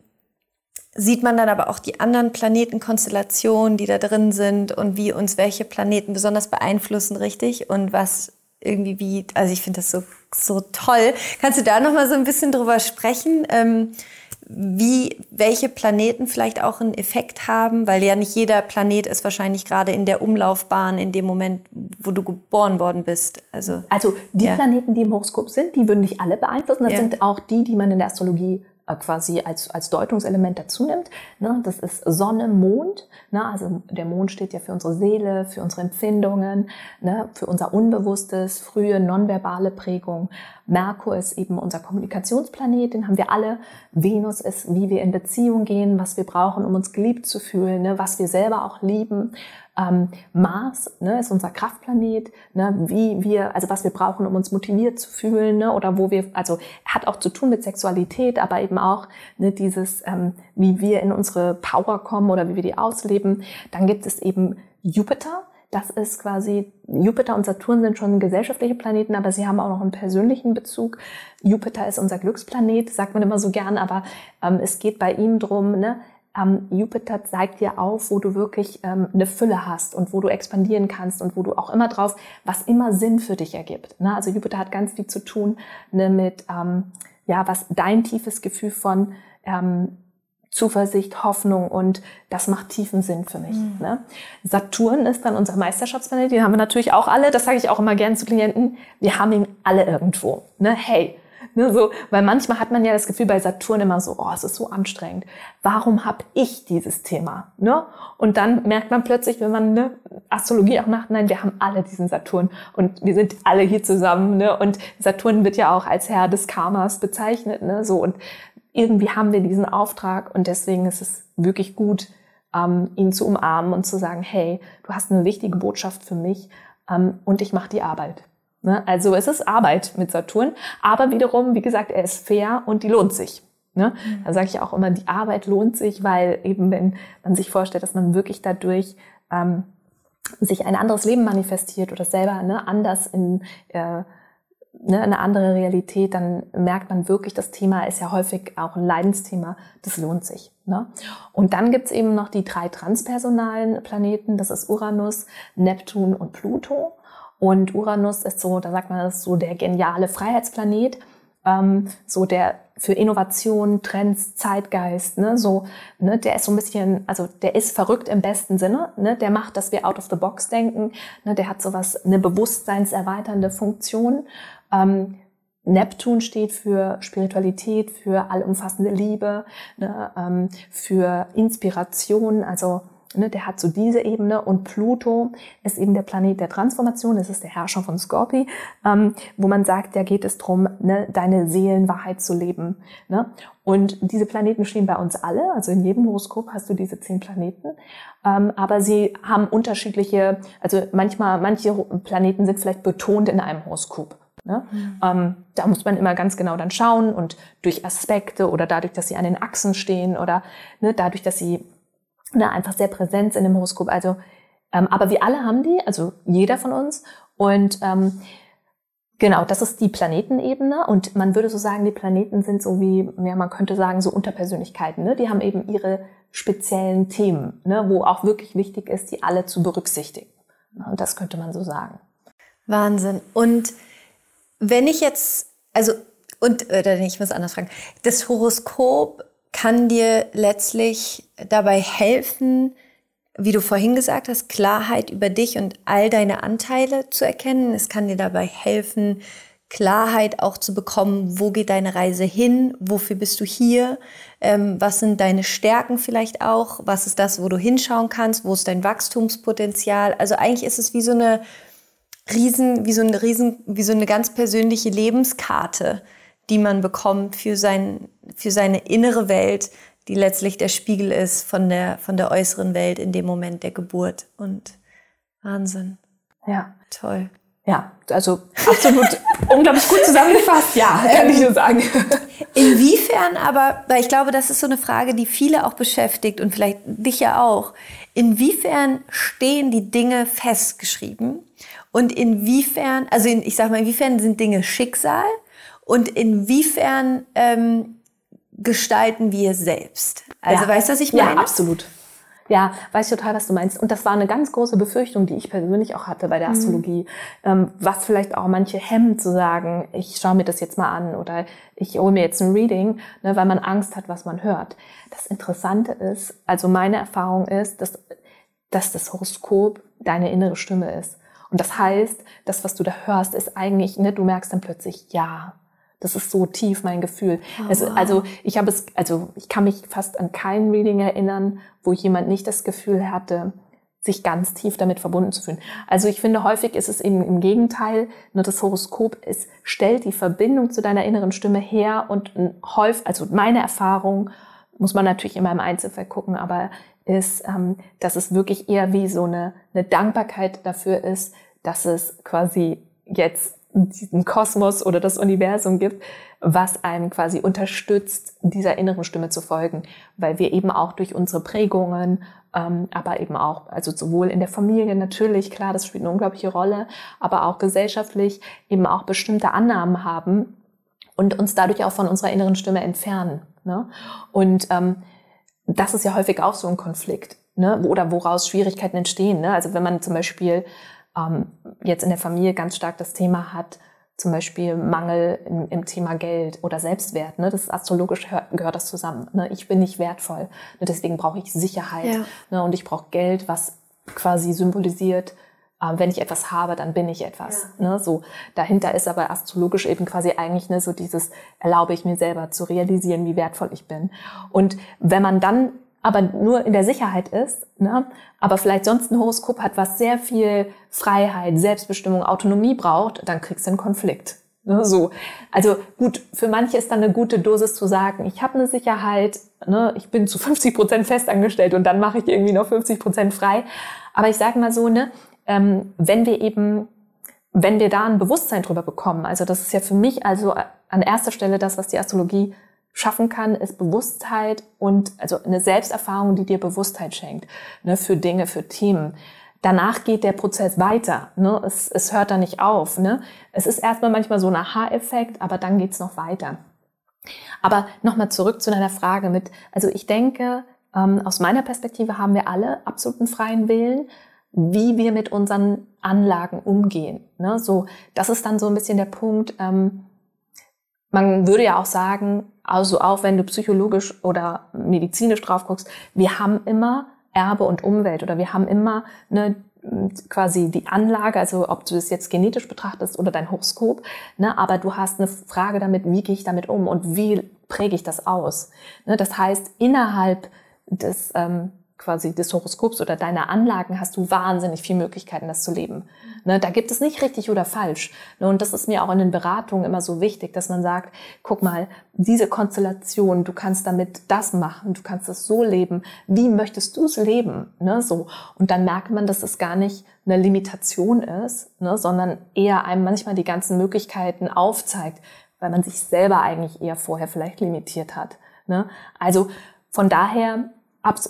sieht man dann aber auch die anderen Planetenkonstellationen, die da drin sind und wie uns welche Planeten besonders beeinflussen, richtig? Und was irgendwie wie, also ich finde das so, so toll. Kannst du da noch mal so ein bisschen drüber sprechen? Ähm, wie welche Planeten vielleicht auch einen Effekt haben, weil ja nicht jeder Planet ist wahrscheinlich gerade in der Umlaufbahn in dem Moment, wo du geboren worden bist. Also, also die ja. Planeten, die im Horoskop sind, die würden nicht alle beeinflussen. Das ja. sind auch die, die man in der Astrologie quasi als, als Deutungselement dazu nimmt. Ne? Das ist Sonne, Mond. Ne? Also der Mond steht ja für unsere Seele, für unsere Empfindungen, ne? für unser Unbewusstes, frühe nonverbale Prägung. Merkur ist eben unser Kommunikationsplanet, den haben wir alle. Venus ist, wie wir in Beziehung gehen, was wir brauchen, um uns geliebt zu fühlen, was wir selber auch lieben. Ähm, Mars ne, ist unser Kraftplanet, ne, wie wir, also was wir brauchen, um uns motiviert zu fühlen, ne, oder wo wir, also hat auch zu tun mit Sexualität, aber eben auch ne, dieses, ähm, wie wir in unsere Power kommen oder wie wir die ausleben. Dann gibt es eben Jupiter, das ist quasi, Jupiter und Saturn sind schon gesellschaftliche Planeten, aber sie haben auch noch einen persönlichen Bezug. Jupiter ist unser Glücksplanet, sagt man immer so gern, aber ähm, es geht bei ihm drum, ne, ähm, Jupiter zeigt dir auf, wo du wirklich ähm, eine Fülle hast und wo du expandieren kannst und wo du auch immer drauf, was immer Sinn für dich ergibt. Ne? Also Jupiter hat ganz viel zu tun ne, mit, ähm, ja, was dein tiefes Gefühl von ähm, Zuversicht, Hoffnung und das macht tiefen Sinn für mich. Mhm. Ne? Saturn ist dann unser Meisterschaftsplanet, den haben wir natürlich auch alle, das sage ich auch immer gerne zu Klienten, wir haben ihn alle irgendwo. Ne? Hey, Ne, so, weil manchmal hat man ja das Gefühl bei Saturn immer so, oh, es ist so anstrengend. Warum habe ich dieses Thema? Ne? Und dann merkt man plötzlich, wenn man ne, Astrologie auch macht, nein, wir haben alle diesen Saturn und wir sind alle hier zusammen. Ne? Und Saturn wird ja auch als Herr des Karmas bezeichnet. Ne? So, und irgendwie haben wir diesen Auftrag und deswegen ist es wirklich gut, ähm, ihn zu umarmen und zu sagen, hey, du hast eine wichtige Botschaft für mich ähm, und ich mache die Arbeit. Ne? Also es ist Arbeit mit Saturn, aber wiederum, wie gesagt, er ist fair und die lohnt sich. Ne? Mhm. Da sage ich auch immer, die Arbeit lohnt sich, weil eben wenn man sich vorstellt, dass man wirklich dadurch ähm, sich ein anderes Leben manifestiert oder selber ne, anders in äh, ne, eine andere Realität, dann merkt man wirklich, das Thema ist ja häufig auch ein Leidensthema, das lohnt sich. Ne? Und dann gibt's eben noch die drei transpersonalen Planeten, das ist Uranus, Neptun und Pluto. Und Uranus ist so, da sagt man, das ist so der geniale Freiheitsplanet, ähm, so der für Innovation, Trends, Zeitgeist, ne, so, ne, der ist so ein bisschen, also der ist verrückt im besten Sinne, ne, der macht, dass wir out of the box denken, ne, der hat sowas, eine bewusstseinserweiternde Funktion. Ähm, Neptun steht für Spiritualität, für allumfassende Liebe, ne, ähm, für Inspiration, also Ne, der hat so diese Ebene und Pluto ist eben der Planet der Transformation, das ist der Herrscher von Scorpio, ähm, wo man sagt, da geht es drum, ne, deine Seelenwahrheit zu leben. Ne? Und diese Planeten stehen bei uns alle, also in jedem Horoskop hast du diese zehn Planeten, ähm, aber sie haben unterschiedliche, also manchmal, manche Planeten sind vielleicht betont in einem Horoskop. Ne? Mhm. Ähm, da muss man immer ganz genau dann schauen und durch Aspekte oder dadurch, dass sie an den Achsen stehen oder ne, dadurch, dass sie ne, einfach sehr präsent sind im Horoskop. Also, ähm, aber wir alle haben die, also jeder von uns. Und ähm, genau, das ist die Planetenebene. Und man würde so sagen, die Planeten sind so wie, ja, man könnte sagen, so Unterpersönlichkeiten. Ne? Die haben eben ihre speziellen Themen, ne? wo auch wirklich wichtig ist, die alle zu berücksichtigen. Und das könnte man so sagen. Wahnsinn. Und wenn ich jetzt, also, und, oder ich muss anders fragen, das Horoskop kann dir letztlich dabei helfen, wie du vorhin gesagt hast, Klarheit über dich und all deine Anteile zu erkennen. Es kann dir dabei helfen, Klarheit auch zu bekommen, wo geht deine Reise hin, wofür bist du hier, ähm, was sind deine Stärken vielleicht auch, was ist das, wo du hinschauen kannst, wo ist dein Wachstumspotenzial. Also eigentlich ist es wie so eine riesen, wie so eine riesen, wie so eine ganz persönliche Lebenskarte, die man bekommt für sein, für seine innere Welt, die letztlich der Spiegel ist von der, von der äußeren Welt in dem Moment der Geburt. Und Wahnsinn. Ja. Toll. Ja, also absolut unglaublich gut zusammengefasst. Ja, kann ich nur sagen. Inwiefern aber, weil ich glaube, das ist so eine Frage, die viele auch beschäftigt und vielleicht dich ja auch. Inwiefern stehen die Dinge festgeschrieben und inwiefern, also in, ich sag mal, inwiefern sind Dinge Schicksal und inwiefern ähm, gestalten wir selbst? Also ja. weißt du, was ich meine? Ja, absolut. Ja, weiß ich total, was du meinst. Und das war eine ganz große Befürchtung, die ich persönlich auch hatte bei der mhm. Astrologie, mhm. ähm, was vielleicht auch manche hemmt zu sagen, ich schaue mir das jetzt mal an oder ich hole mir jetzt ein Reading, ne, weil man Angst hat, was man hört. Das Interessante ist, also meine Erfahrung ist, dass, dass das Horoskop deine innere Stimme ist. Und das heißt, das, was du da hörst, ist eigentlich, ne, du merkst dann plötzlich, ja, das ist so tief mein Gefühl. Oh, es, also ich habe es, also ich kann mich fast an kein Reading erinnern, wo jemand nicht das Gefühl hatte, sich ganz tief damit verbunden zu fühlen. Also ich finde, häufig ist es eben im Gegenteil, nur das Horoskop es stellt die Verbindung zu deiner inneren Stimme her und häufig, also meine Erfahrung, muss man natürlich immer im Einzelfall gucken, aber ist, ähm, dass es wirklich eher wie so eine, eine Dankbarkeit dafür ist, dass es quasi jetzt diesen Kosmos oder das Universum gibt, was einem quasi unterstützt, dieser inneren Stimme zu folgen, weil wir eben auch durch unsere Prägungen, ähm, aber eben auch, also sowohl in der Familie natürlich, klar, das spielt eine unglaubliche Rolle, aber auch gesellschaftlich eben auch bestimmte Annahmen haben und uns dadurch auch von unserer inneren Stimme entfernen. Ne? Und ähm, das ist ja häufig auch so ein Konflikt, ne? oder woraus Schwierigkeiten entstehen. Ne? Also wenn man zum Beispiel ähm, jetzt in der Familie ganz stark das Thema hat, zum Beispiel Mangel im, im Thema Geld oder Selbstwert. Ne? Das ist astrologisch hört, gehört das zusammen. Ne? Ich bin nicht wertvoll. Ne? Deswegen brauche ich Sicherheit. Ja. Ne? Und ich brauche Geld, was quasi symbolisiert, äh, wenn ich etwas habe, dann bin ich etwas. Ja. Ne? So dahinter ist aber astrologisch eben quasi eigentlich ne, so dieses erlaube ich mir selber zu realisieren, wie wertvoll ich bin. Und wenn man dann aber nur in der Sicherheit ist, ne, aber vielleicht sonst ein Horoskop hat, was sehr viel Freiheit, Selbstbestimmung, Autonomie braucht, dann kriegst du einen Konflikt. Ne, so. Also gut, für manche ist dann eine gute Dosis zu sagen, ich habe eine Sicherheit, ne, ich bin zu 50 Prozent festangestellt und dann mache ich irgendwie noch 50 Prozent frei. Aber ich sage mal so, ne, ähm, wenn wir eben, wenn wir da ein Bewusstsein drüber bekommen, also das ist ja für mich also an erster Stelle das, was die Astrologie schaffen kann, ist Bewusstheit und also eine Selbsterfahrung, die dir Bewusstheit schenkt ne, für Dinge, für Themen. Danach geht der Prozess weiter. Ne? Es, es hört da nicht auf. Ne? Es ist erstmal manchmal so ein Aha-Effekt, aber dann geht's noch weiter. Aber nochmal zurück zu deiner Frage mit, also ich denke, ähm, aus meiner Perspektive haben wir alle absoluten freien Willen, wie wir mit unseren Anlagen umgehen. Ne? So, das ist dann so ein bisschen der Punkt. Ähm, man würde ja auch sagen, also auch wenn du psychologisch oder medizinisch drauf guckst, wir haben immer Erbe und Umwelt oder wir haben immer eine quasi die Anlage, also ob du es jetzt genetisch betrachtest oder dein Horoskop, ne, aber du hast eine Frage damit, wie gehe ich damit um und wie präge ich das aus. Ne, das heißt, innerhalb des ähm, quasi des Horoskops oder deiner Anlagen hast du wahnsinnig viele Möglichkeiten, das zu leben. Ne, da gibt es nicht richtig oder falsch. Ne, und das ist mir auch in den Beratungen immer so wichtig, dass man sagt, guck mal, diese Konstellation, du kannst damit das machen, du kannst es so leben. Wie möchtest du es leben? Ne, so. Und dann merkt man, dass es gar nicht eine Limitation ist, ne, sondern eher einem manchmal die ganzen Möglichkeiten aufzeigt, weil man sich selber eigentlich eher vorher vielleicht limitiert hat. Ne? Also von daher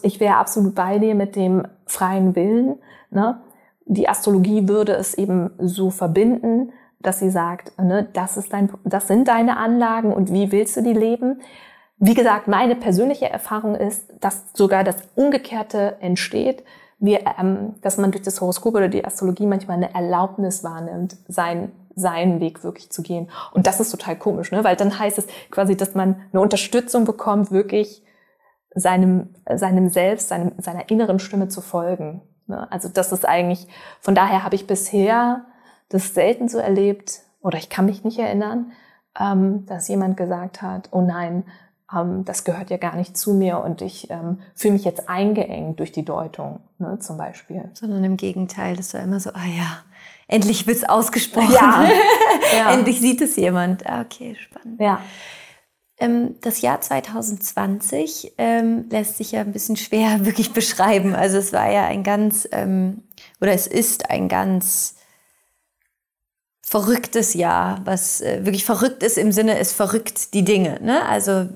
ich wäre absolut bei dir mit dem freien Willen. Ne? Die Astrologie würde es eben so verbinden, dass sie sagt, ne, das, ist dein, das sind deine Anlagen und wie willst du die leben? Wie gesagt, meine persönliche Erfahrung ist, dass sogar das Umgekehrte entsteht, wir, ähm, dass man durch das Horoskop oder die Astrologie manchmal eine Erlaubnis wahrnimmt, sein, seinen Weg wirklich zu gehen. Und das ist total komisch, ne? weil dann heißt es quasi, dass man eine Unterstützung bekommt, wirklich seinem, seinem Selbst, seinem, seiner inneren Stimme zu folgen. Ne? Also das ist eigentlich, von daher habe ich bisher das selten so erlebt, oder ich kann mich nicht erinnern, ähm, dass jemand gesagt hat, oh nein, ähm, das gehört ja gar nicht zu mir und ich ähm, fühle mich jetzt eingeengt durch die Deutung, ne, zum Beispiel. Sondern im Gegenteil, das war immer so, ah ja, endlich wird's ausgesprochen. Ja. ja. endlich sieht es jemand. Ah, okay, spannend. Ja. Ähm, das Jahr 2020 ähm, lässt sich ja ein bisschen schwer wirklich beschreiben. Also es war ja ein ganz, ähm, oder es ist ein ganz verrücktes Jahr, was äh, wirklich verrückt ist im Sinne, es verrückt die Dinge. Ne? Also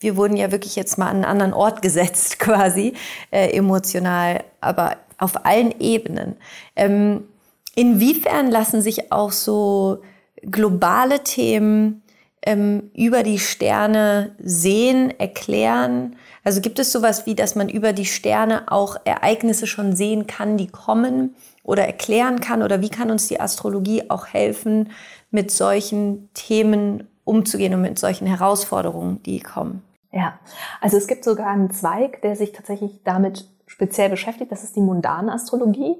wir wurden ja wirklich jetzt mal an einen anderen Ort gesetzt quasi, äh, emotional, aber auf allen Ebenen. Ähm, inwiefern lassen sich auch so globale Themen ähm, über die Sterne sehen, erklären? Also gibt es sowas wie, dass man über die Sterne auch Ereignisse schon sehen kann, die kommen oder erklären kann? Oder wie kann uns die Astrologie auch helfen, mit solchen Themen umzugehen und mit solchen Herausforderungen, die kommen? Ja, also es gibt sogar einen Zweig, der sich tatsächlich damit speziell beschäftigt. Das ist die mundane Astrologie.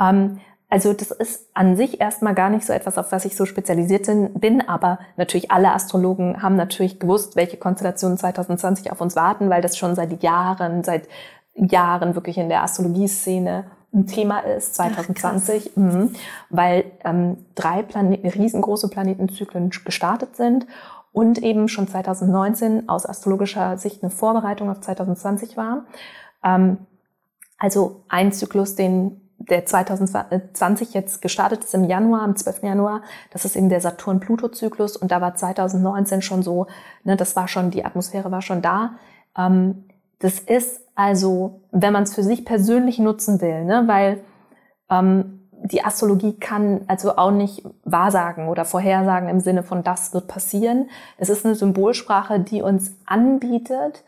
Ähm, also das ist an sich erstmal gar nicht so etwas, auf was ich so spezialisiert bin, aber natürlich alle Astrologen haben natürlich gewusst, welche Konstellationen 2020 auf uns warten, weil das schon seit Jahren, seit Jahren wirklich in der Astrologieszene ein Thema ist, 2020, Ach, mhm, weil ähm, drei Planet riesengroße Planetenzyklen gestartet sind und eben schon 2019 aus astrologischer Sicht eine Vorbereitung auf 2020 war. Ähm, also ein Zyklus, den der 2020 jetzt gestartet ist im Januar, am 12. Januar, das ist eben der Saturn-Pluto-Zyklus und da war 2019 schon so, ne, das war schon, die Atmosphäre war schon da. Ähm, das ist also, wenn man es für sich persönlich nutzen will, ne, weil ähm, die Astrologie kann also auch nicht wahrsagen oder vorhersagen im Sinne von das wird passieren. Es ist eine Symbolsprache, die uns anbietet,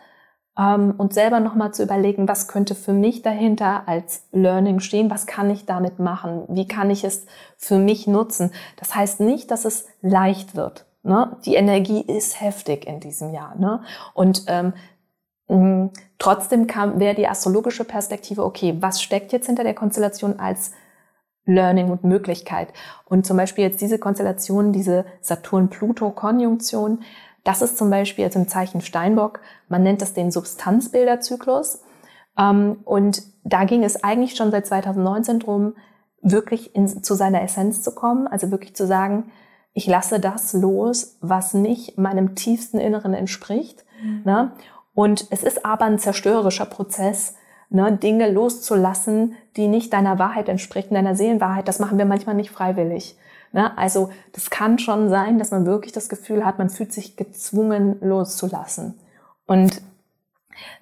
ähm, und selber nochmal zu überlegen, was könnte für mich dahinter als Learning stehen, was kann ich damit machen, wie kann ich es für mich nutzen. Das heißt nicht, dass es leicht wird. Ne? Die Energie ist heftig in diesem Jahr. Ne? Und ähm, trotzdem wäre die astrologische Perspektive, okay, was steckt jetzt hinter der Konstellation als Learning und Möglichkeit? Und zum Beispiel jetzt diese Konstellation, diese Saturn-Pluto-Konjunktion, das ist zum Beispiel jetzt im Zeichen Steinbock, man nennt das den Substanzbilderzyklus. Ähm, und da ging es eigentlich schon seit 2019 drum, wirklich in, zu seiner Essenz zu kommen, also wirklich zu sagen, ich lasse das los, was nicht meinem tiefsten Inneren entspricht. Mhm. Ne? Und es ist aber ein zerstörerischer Prozess, ne? Dinge loszulassen, die nicht deiner Wahrheit entsprechen, deiner Seelenwahrheit. Das machen wir manchmal nicht freiwillig. Ne? Also das kann schon sein, dass man wirklich das Gefühl hat, man fühlt sich gezwungen loszulassen. Und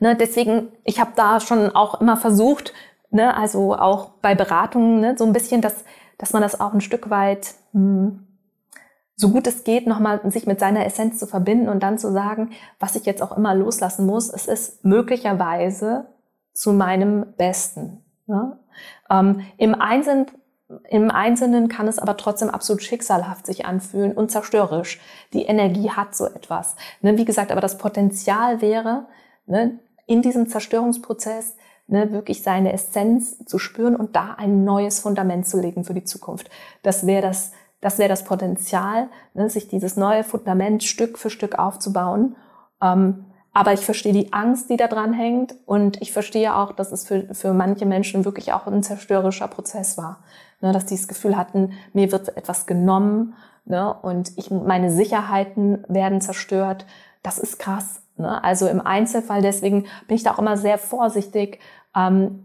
ne, deswegen, ich habe da schon auch immer versucht, ne, also auch bei Beratungen, ne, so ein bisschen, dass, dass man das auch ein Stück weit, hm, so gut es geht, nochmal sich mit seiner Essenz zu verbinden und dann zu sagen, was ich jetzt auch immer loslassen muss, es ist möglicherweise zu meinem Besten. Ne? Ähm, Im Einzelnen im Einzelnen kann es aber trotzdem absolut schicksalhaft sich anfühlen und zerstörerisch. Die Energie hat so etwas. Ne, wie gesagt, aber das Potenzial wäre, ne, in diesem Zerstörungsprozess ne, wirklich seine Essenz zu spüren und da ein neues Fundament zu legen für die Zukunft. Das wäre das, das wäre das Potenzial, ne, sich dieses neue Fundament Stück für Stück aufzubauen. Ähm, aber ich verstehe die Angst, die da dran hängt. Und ich verstehe auch, dass es für, für manche Menschen wirklich auch ein zerstörerischer Prozess war. Ne, dass die das Gefühl hatten, mir wird etwas genommen ne, und ich, meine Sicherheiten werden zerstört. Das ist krass. Ne? Also im Einzelfall, deswegen bin ich da auch immer sehr vorsichtig, ähm,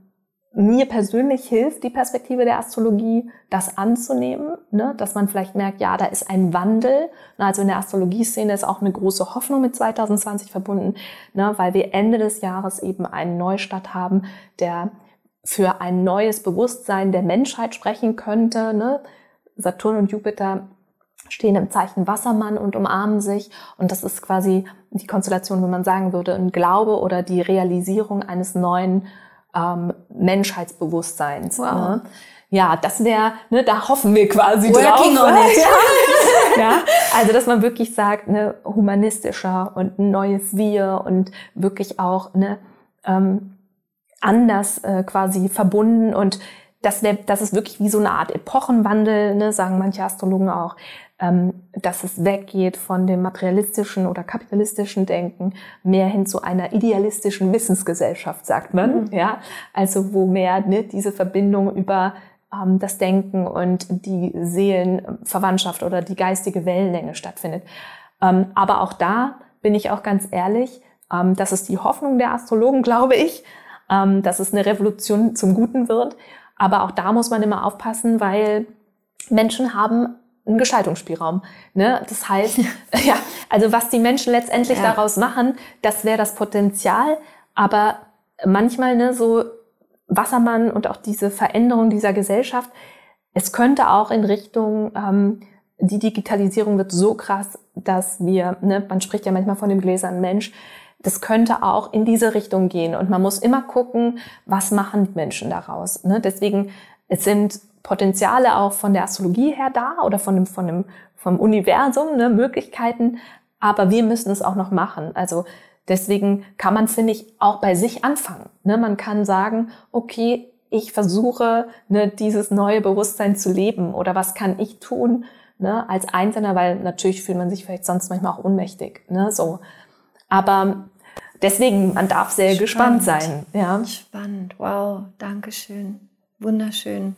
mir persönlich hilft die Perspektive der Astrologie, das anzunehmen, ne? dass man vielleicht merkt, ja, da ist ein Wandel. Also in der Astrologie-Szene ist auch eine große Hoffnung mit 2020 verbunden, ne? weil wir Ende des Jahres eben einen Neustart haben, der für ein neues Bewusstsein der Menschheit sprechen könnte. Ne? Saturn und Jupiter stehen im Zeichen Wassermann und umarmen sich. Und das ist quasi die Konstellation, wo man sagen würde, ein Glaube oder die Realisierung eines neuen ähm, Menschheitsbewusstseins. Wow. Ne? Ja, das wäre, ne, da hoffen wir quasi Working drauf. On it. Ja. ja, also dass man wirklich sagt, ne, humanistischer und ein neues Wir und wirklich auch ne, ähm, anders äh, quasi verbunden und das, wär, das ist wirklich wie so eine Art Epochenwandel, ne, sagen manche Astrologen auch, ähm, dass es weggeht von dem materialistischen oder kapitalistischen Denken mehr hin zu einer idealistischen Wissensgesellschaft, sagt man. Mhm. Ja, also wo mehr ne, diese Verbindung über ähm, das Denken und die Seelenverwandtschaft oder die geistige Wellenlänge stattfindet. Ähm, aber auch da bin ich auch ganz ehrlich, ähm, das ist die Hoffnung der Astrologen, glaube ich, ähm, dass es eine Revolution zum Guten wird. Aber auch da muss man immer aufpassen, weil Menschen haben einen Gestaltungsspielraum. Ne? Das heißt, ja, also was die Menschen letztendlich ja. daraus machen, das wäre das Potenzial. Aber manchmal ne, so Wassermann und auch diese Veränderung dieser Gesellschaft, es könnte auch in Richtung ähm, die Digitalisierung wird so krass, dass wir, ne, man spricht ja manchmal von dem gläsernen Mensch, das könnte auch in diese Richtung gehen. Und man muss immer gucken, was machen Menschen daraus. Ne? Deswegen, es sind Potenziale auch von der Astrologie her da oder von dem, von dem, vom Universum, ne, Möglichkeiten. Aber wir müssen es auch noch machen. Also deswegen kann man, finde ich, auch bei sich anfangen. Ne? Man kann sagen, okay, ich versuche, ne, dieses neue Bewusstsein zu leben oder was kann ich tun ne, als Einzelner, weil natürlich fühlt man sich vielleicht sonst manchmal auch ohnmächtig. Ne, so. Aber deswegen, man darf sehr Spannend. gespannt sein. Ja. Spannend, wow, danke schön. Wunderschön.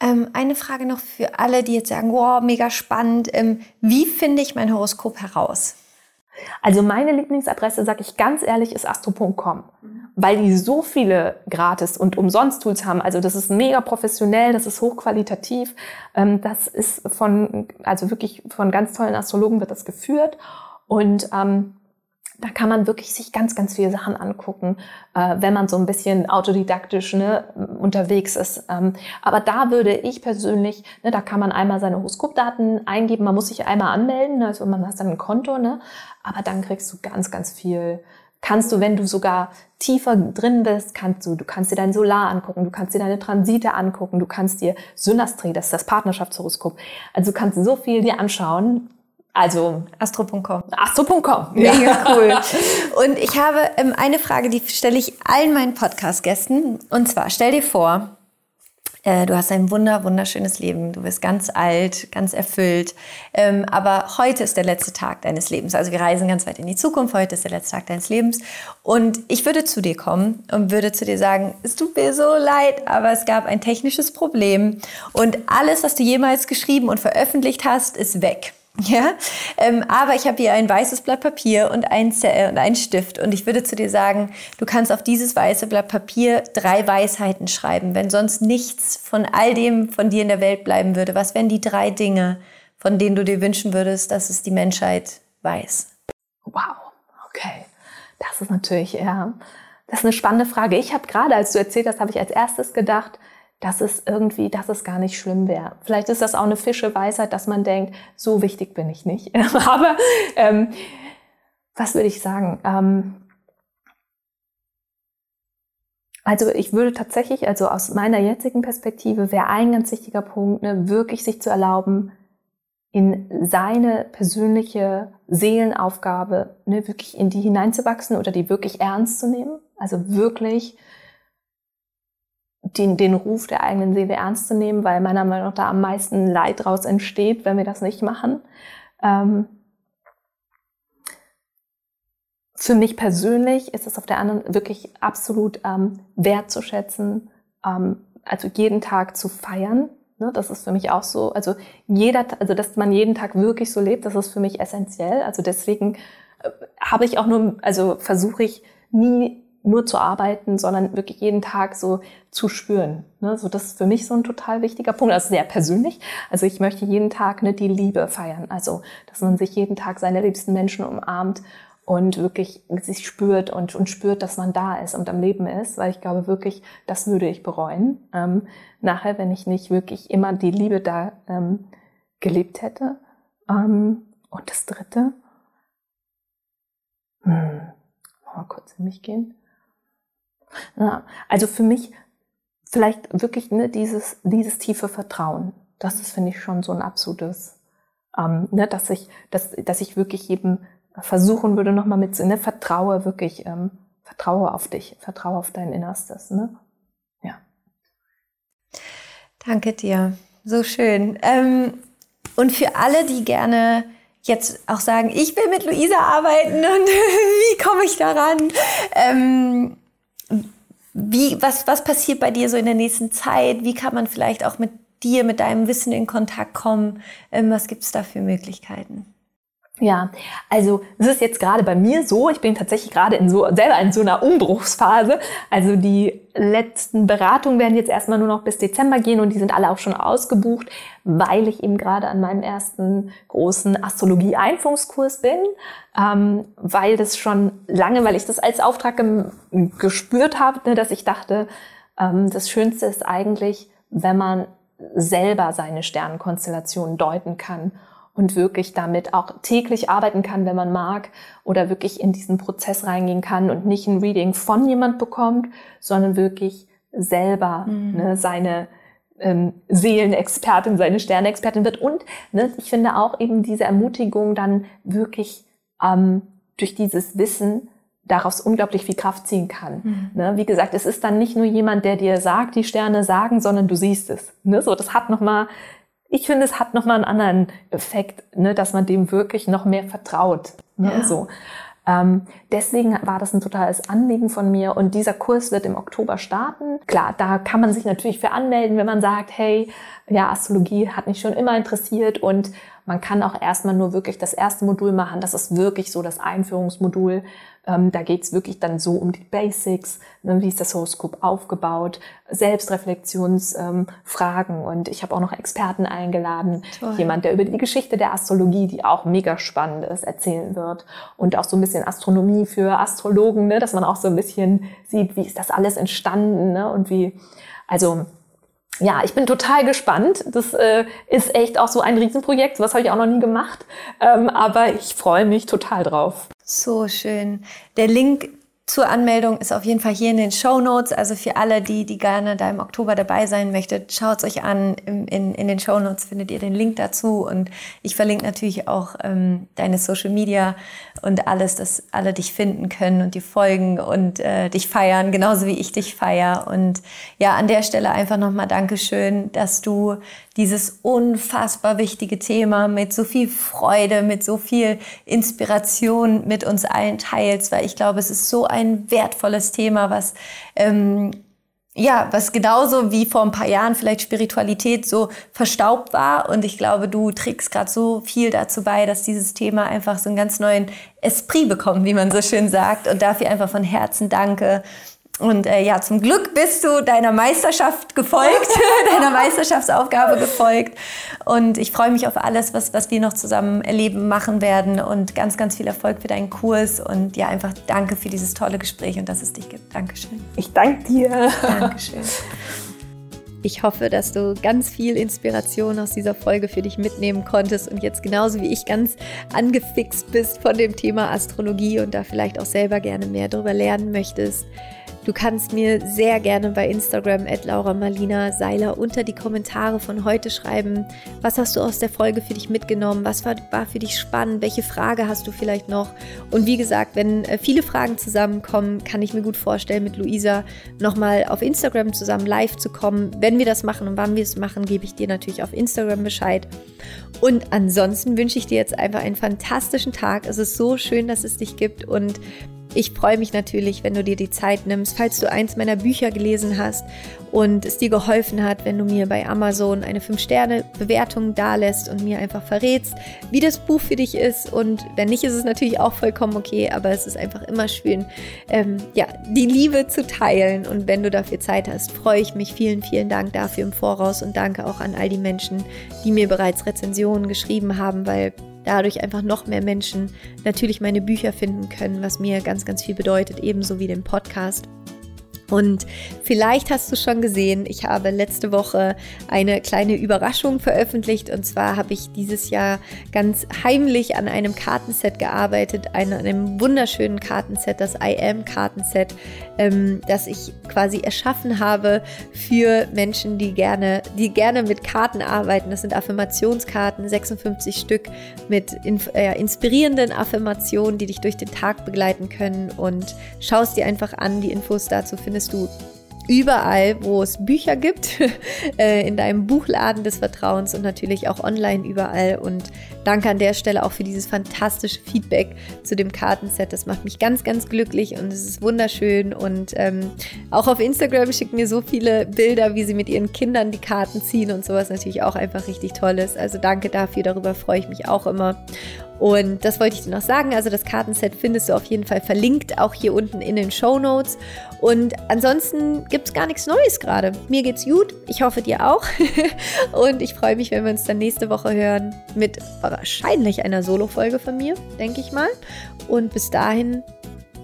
Ähm, eine Frage noch für alle, die jetzt sagen, wow, mega spannend. Ähm, wie finde ich mein Horoskop heraus? Also meine Lieblingsadresse, sage ich ganz ehrlich, ist astro.com, weil die so viele Gratis- und Umsonst-Tools haben. Also das ist mega professionell, das ist hochqualitativ. Ähm, das ist von, also wirklich von ganz tollen Astrologen wird das geführt. Und ähm, da kann man wirklich sich ganz, ganz viele Sachen angucken, äh, wenn man so ein bisschen autodidaktisch ne, unterwegs ist. Ähm, aber da würde ich persönlich, ne, da kann man einmal seine Horoskopdaten eingeben, man muss sich einmal anmelden, ne, also man hat dann ein Konto, ne, aber dann kriegst du ganz, ganz viel. Kannst du, wenn du sogar tiefer drin bist, kannst du, du kannst dir dein Solar angucken, du kannst dir deine Transite angucken, du kannst dir Synastrie, das ist das Partnerschaftshoroskop. Also du kannst so viel dir anschauen, also astro.com. Astro.com. Mega ja. cool. Und ich habe ähm, eine Frage, die stelle ich allen meinen Podcast-Gästen. Und zwar, stell dir vor, äh, du hast ein wunder, wunderschönes Leben. Du bist ganz alt, ganz erfüllt. Ähm, aber heute ist der letzte Tag deines Lebens. Also wir reisen ganz weit in die Zukunft. Heute ist der letzte Tag deines Lebens. Und ich würde zu dir kommen und würde zu dir sagen, es tut mir so leid, aber es gab ein technisches Problem. Und alles, was du jemals geschrieben und veröffentlicht hast, ist weg. Ja, ähm, aber ich habe hier ein weißes Blatt Papier und ein äh, und einen Stift und ich würde zu dir sagen, du kannst auf dieses weiße Blatt Papier drei Weisheiten schreiben, wenn sonst nichts von all dem von dir in der Welt bleiben würde. Was wären die drei Dinge, von denen du dir wünschen würdest, dass es die Menschheit weiß? Wow, okay, das ist natürlich ja, das ist eine spannende Frage. Ich habe gerade, als du erzählt hast, habe ich als erstes gedacht, dass es irgendwie, dass es gar nicht schlimm wäre. Vielleicht ist das auch eine Fischeweisheit, dass man denkt, so wichtig bin ich nicht. Aber ähm, was würde ich sagen? Ähm, also ich würde tatsächlich, also aus meiner jetzigen Perspektive, wäre ein ganz wichtiger Punkt, ne, wirklich sich zu erlauben, in seine persönliche Seelenaufgabe, ne, wirklich in die hineinzuwachsen oder die wirklich ernst zu nehmen. Also wirklich den, den Ruf der eigenen Seele ernst zu nehmen, weil meiner Meinung nach da am meisten Leid daraus entsteht, wenn wir das nicht machen. Ähm für mich persönlich ist es auf der anderen wirklich absolut ähm, wertzuschätzen, ähm, also jeden Tag zu feiern. Ne, das ist für mich auch so, also jeder, also dass man jeden Tag wirklich so lebt, das ist für mich essentiell. Also deswegen äh, habe ich auch nur, also versuche ich nie nur zu arbeiten, sondern wirklich jeden Tag so zu spüren. Ne? So, das ist für mich so ein total wichtiger Punkt, also sehr persönlich. Also ich möchte jeden Tag ne, die Liebe feiern. Also, dass man sich jeden Tag seine liebsten Menschen umarmt und wirklich sich spürt und, und spürt, dass man da ist und am Leben ist, weil ich glaube wirklich, das würde ich bereuen. Ähm, nachher, wenn ich nicht wirklich immer die Liebe da ähm, gelebt hätte. Ähm, und das Dritte, hm, mal kurz in mich gehen. Ja, also für mich vielleicht wirklich ne, dieses, dieses tiefe Vertrauen. Das ist, finde ich, schon so ein absolutes, ähm, ne, dass ich, dass, dass ich wirklich jedem versuchen würde, nochmal mit, ne, vertraue wirklich, ähm, vertraue auf dich, vertraue auf dein Innerstes, ne? Ja. Danke dir. So schön. Ähm, und für alle, die gerne jetzt auch sagen, ich will mit Luisa arbeiten und wie komme ich daran? Ähm, wie, was, was passiert bei dir so in der nächsten Zeit? Wie kann man vielleicht auch mit dir, mit deinem Wissen in Kontakt kommen? Ähm, was gibt es da für Möglichkeiten? Ja, also es ist jetzt gerade bei mir so, ich bin tatsächlich gerade in so, selber in so einer Umbruchsphase. Also die letzten Beratungen werden jetzt erstmal nur noch bis Dezember gehen und die sind alle auch schon ausgebucht, weil ich eben gerade an meinem ersten großen Astrologie-Einführungskurs bin, ähm, weil das schon lange, weil ich das als Auftrag gespürt habe, ne, dass ich dachte, ähm, das Schönste ist eigentlich, wenn man selber seine Sternenkonstellation deuten kann und wirklich damit auch täglich arbeiten kann, wenn man mag, oder wirklich in diesen Prozess reingehen kann und nicht ein Reading von jemand bekommt, sondern wirklich selber mhm. ne, seine ähm, Seelenexpertin, seine Sternexpertin wird. Und ne, ich finde auch eben diese Ermutigung dann wirklich ähm, durch dieses Wissen daraus unglaublich viel Kraft ziehen kann. Mhm. Ne? Wie gesagt, es ist dann nicht nur jemand, der dir sagt, die Sterne sagen, sondern du siehst es. Ne? So, das hat nochmal ich finde, es hat nochmal einen anderen Effekt, ne, dass man dem wirklich noch mehr vertraut. Ne, ja. so. Ähm, deswegen war das ein totales Anliegen von mir und dieser Kurs wird im Oktober starten. Klar, da kann man sich natürlich für anmelden, wenn man sagt, hey, ja, Astrologie hat mich schon immer interessiert und man kann auch erstmal nur wirklich das erste Modul machen. Das ist wirklich so das Einführungsmodul. Ähm, da geht's wirklich dann so um die Basics, ne, wie ist das Horoskop aufgebaut, Selbstreflexionsfragen. Ähm, und ich habe auch noch Experten eingeladen, Toll. jemand, der über die Geschichte der Astrologie, die auch mega spannend ist, erzählen wird. Und auch so ein bisschen Astronomie für Astrologen, ne, dass man auch so ein bisschen sieht, wie ist das alles entstanden ne, und wie, also ja, ich bin total gespannt. Das äh, ist echt auch so ein Riesenprojekt. Was habe ich auch noch nie gemacht. Ähm, aber ich freue mich total drauf. So schön. Der Link zur Anmeldung ist auf jeden Fall hier in den Show Notes. Also für alle, die, die gerne da im Oktober dabei sein möchtet, schaut es euch an. In, in, in den Show Notes findet ihr den Link dazu. Und ich verlinke natürlich auch ähm, deine Social Media und alles, dass alle dich finden können und dir folgen und äh, dich feiern, genauso wie ich dich feier. Und ja, an der Stelle einfach nochmal Dankeschön, dass du dieses unfassbar wichtige Thema mit so viel Freude, mit so viel Inspiration mit uns allen teilst, weil ich glaube, es ist so ein wertvolles Thema, was ähm, ja, was genauso wie vor ein paar Jahren vielleicht Spiritualität so verstaubt war. Und ich glaube, du trägst gerade so viel dazu bei, dass dieses Thema einfach so einen ganz neuen Esprit bekommt, wie man so schön sagt. Und dafür einfach von Herzen danke. Und äh, ja, zum Glück bist du deiner Meisterschaft gefolgt, deiner Meisterschaftsaufgabe gefolgt. Und ich freue mich auf alles, was, was wir noch zusammen erleben, machen werden. Und ganz, ganz viel Erfolg für deinen Kurs. Und ja, einfach danke für dieses tolle Gespräch und dass es dich gibt. Dankeschön. Ich danke dir. Dankeschön. Ich hoffe, dass du ganz viel Inspiration aus dieser Folge für dich mitnehmen konntest und jetzt genauso wie ich ganz angefixt bist von dem Thema Astrologie und da vielleicht auch selber gerne mehr darüber lernen möchtest. Du kannst mir sehr gerne bei Instagram at Laura Marlina Seiler unter die Kommentare von heute schreiben. Was hast du aus der Folge für dich mitgenommen? Was war, war für dich spannend? Welche Frage hast du vielleicht noch? Und wie gesagt, wenn äh, viele Fragen zusammenkommen, kann ich mir gut vorstellen, mit Luisa nochmal auf Instagram zusammen live zu kommen. Wenn wir das machen und wann wir es machen, gebe ich dir natürlich auf Instagram Bescheid. Und ansonsten wünsche ich dir jetzt einfach einen fantastischen Tag. Es ist so schön, dass es dich gibt und ich freue mich natürlich, wenn du dir die Zeit nimmst, falls du eins meiner Bücher gelesen hast und es dir geholfen hat, wenn du mir bei Amazon eine 5-Sterne-Bewertung dalässt und mir einfach verrätst, wie das Buch für dich ist. Und wenn nicht, ist es natürlich auch vollkommen okay, aber es ist einfach immer schön, ähm, ja, die Liebe zu teilen. Und wenn du dafür Zeit hast, freue ich mich. Vielen, vielen Dank dafür im Voraus und danke auch an all die Menschen, die mir bereits Rezensionen geschrieben haben, weil dadurch einfach noch mehr Menschen natürlich meine Bücher finden können, was mir ganz, ganz viel bedeutet, ebenso wie den Podcast. Und vielleicht hast du schon gesehen, ich habe letzte Woche eine kleine Überraschung veröffentlicht. Und zwar habe ich dieses Jahr ganz heimlich an einem Kartenset gearbeitet, an einem wunderschönen Kartenset, das I Am Kartenset, ähm, das ich quasi erschaffen habe für Menschen, die gerne, die gerne mit Karten arbeiten. Das sind Affirmationskarten, 56 Stück mit in, äh, inspirierenden Affirmationen, die dich durch den Tag begleiten können. Und schaust dir einfach an, die Infos dazu findest findest du überall, wo es Bücher gibt, äh, in deinem Buchladen des Vertrauens und natürlich auch online überall. Und danke an der Stelle auch für dieses fantastische Feedback zu dem Kartenset. Das macht mich ganz, ganz glücklich und es ist wunderschön. Und ähm, auch auf Instagram schicken mir so viele Bilder, wie sie mit ihren Kindern die Karten ziehen und sowas natürlich auch einfach richtig toll ist. Also danke dafür, darüber freue ich mich auch immer. Und das wollte ich dir noch sagen. Also das Kartenset findest du auf jeden Fall verlinkt, auch hier unten in den Show Notes. Und ansonsten gibt es gar nichts Neues gerade. Mir geht's gut. Ich hoffe dir auch. Und ich freue mich, wenn wir uns dann nächste Woche hören mit wahrscheinlich einer Solo-Folge von mir, denke ich mal. Und bis dahin,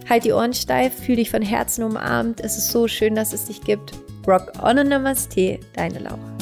halt die Ohren steif, fühl dich von Herzen umarmt. Es ist so schön, dass es dich gibt. Rock on und Namaste, deine Laura.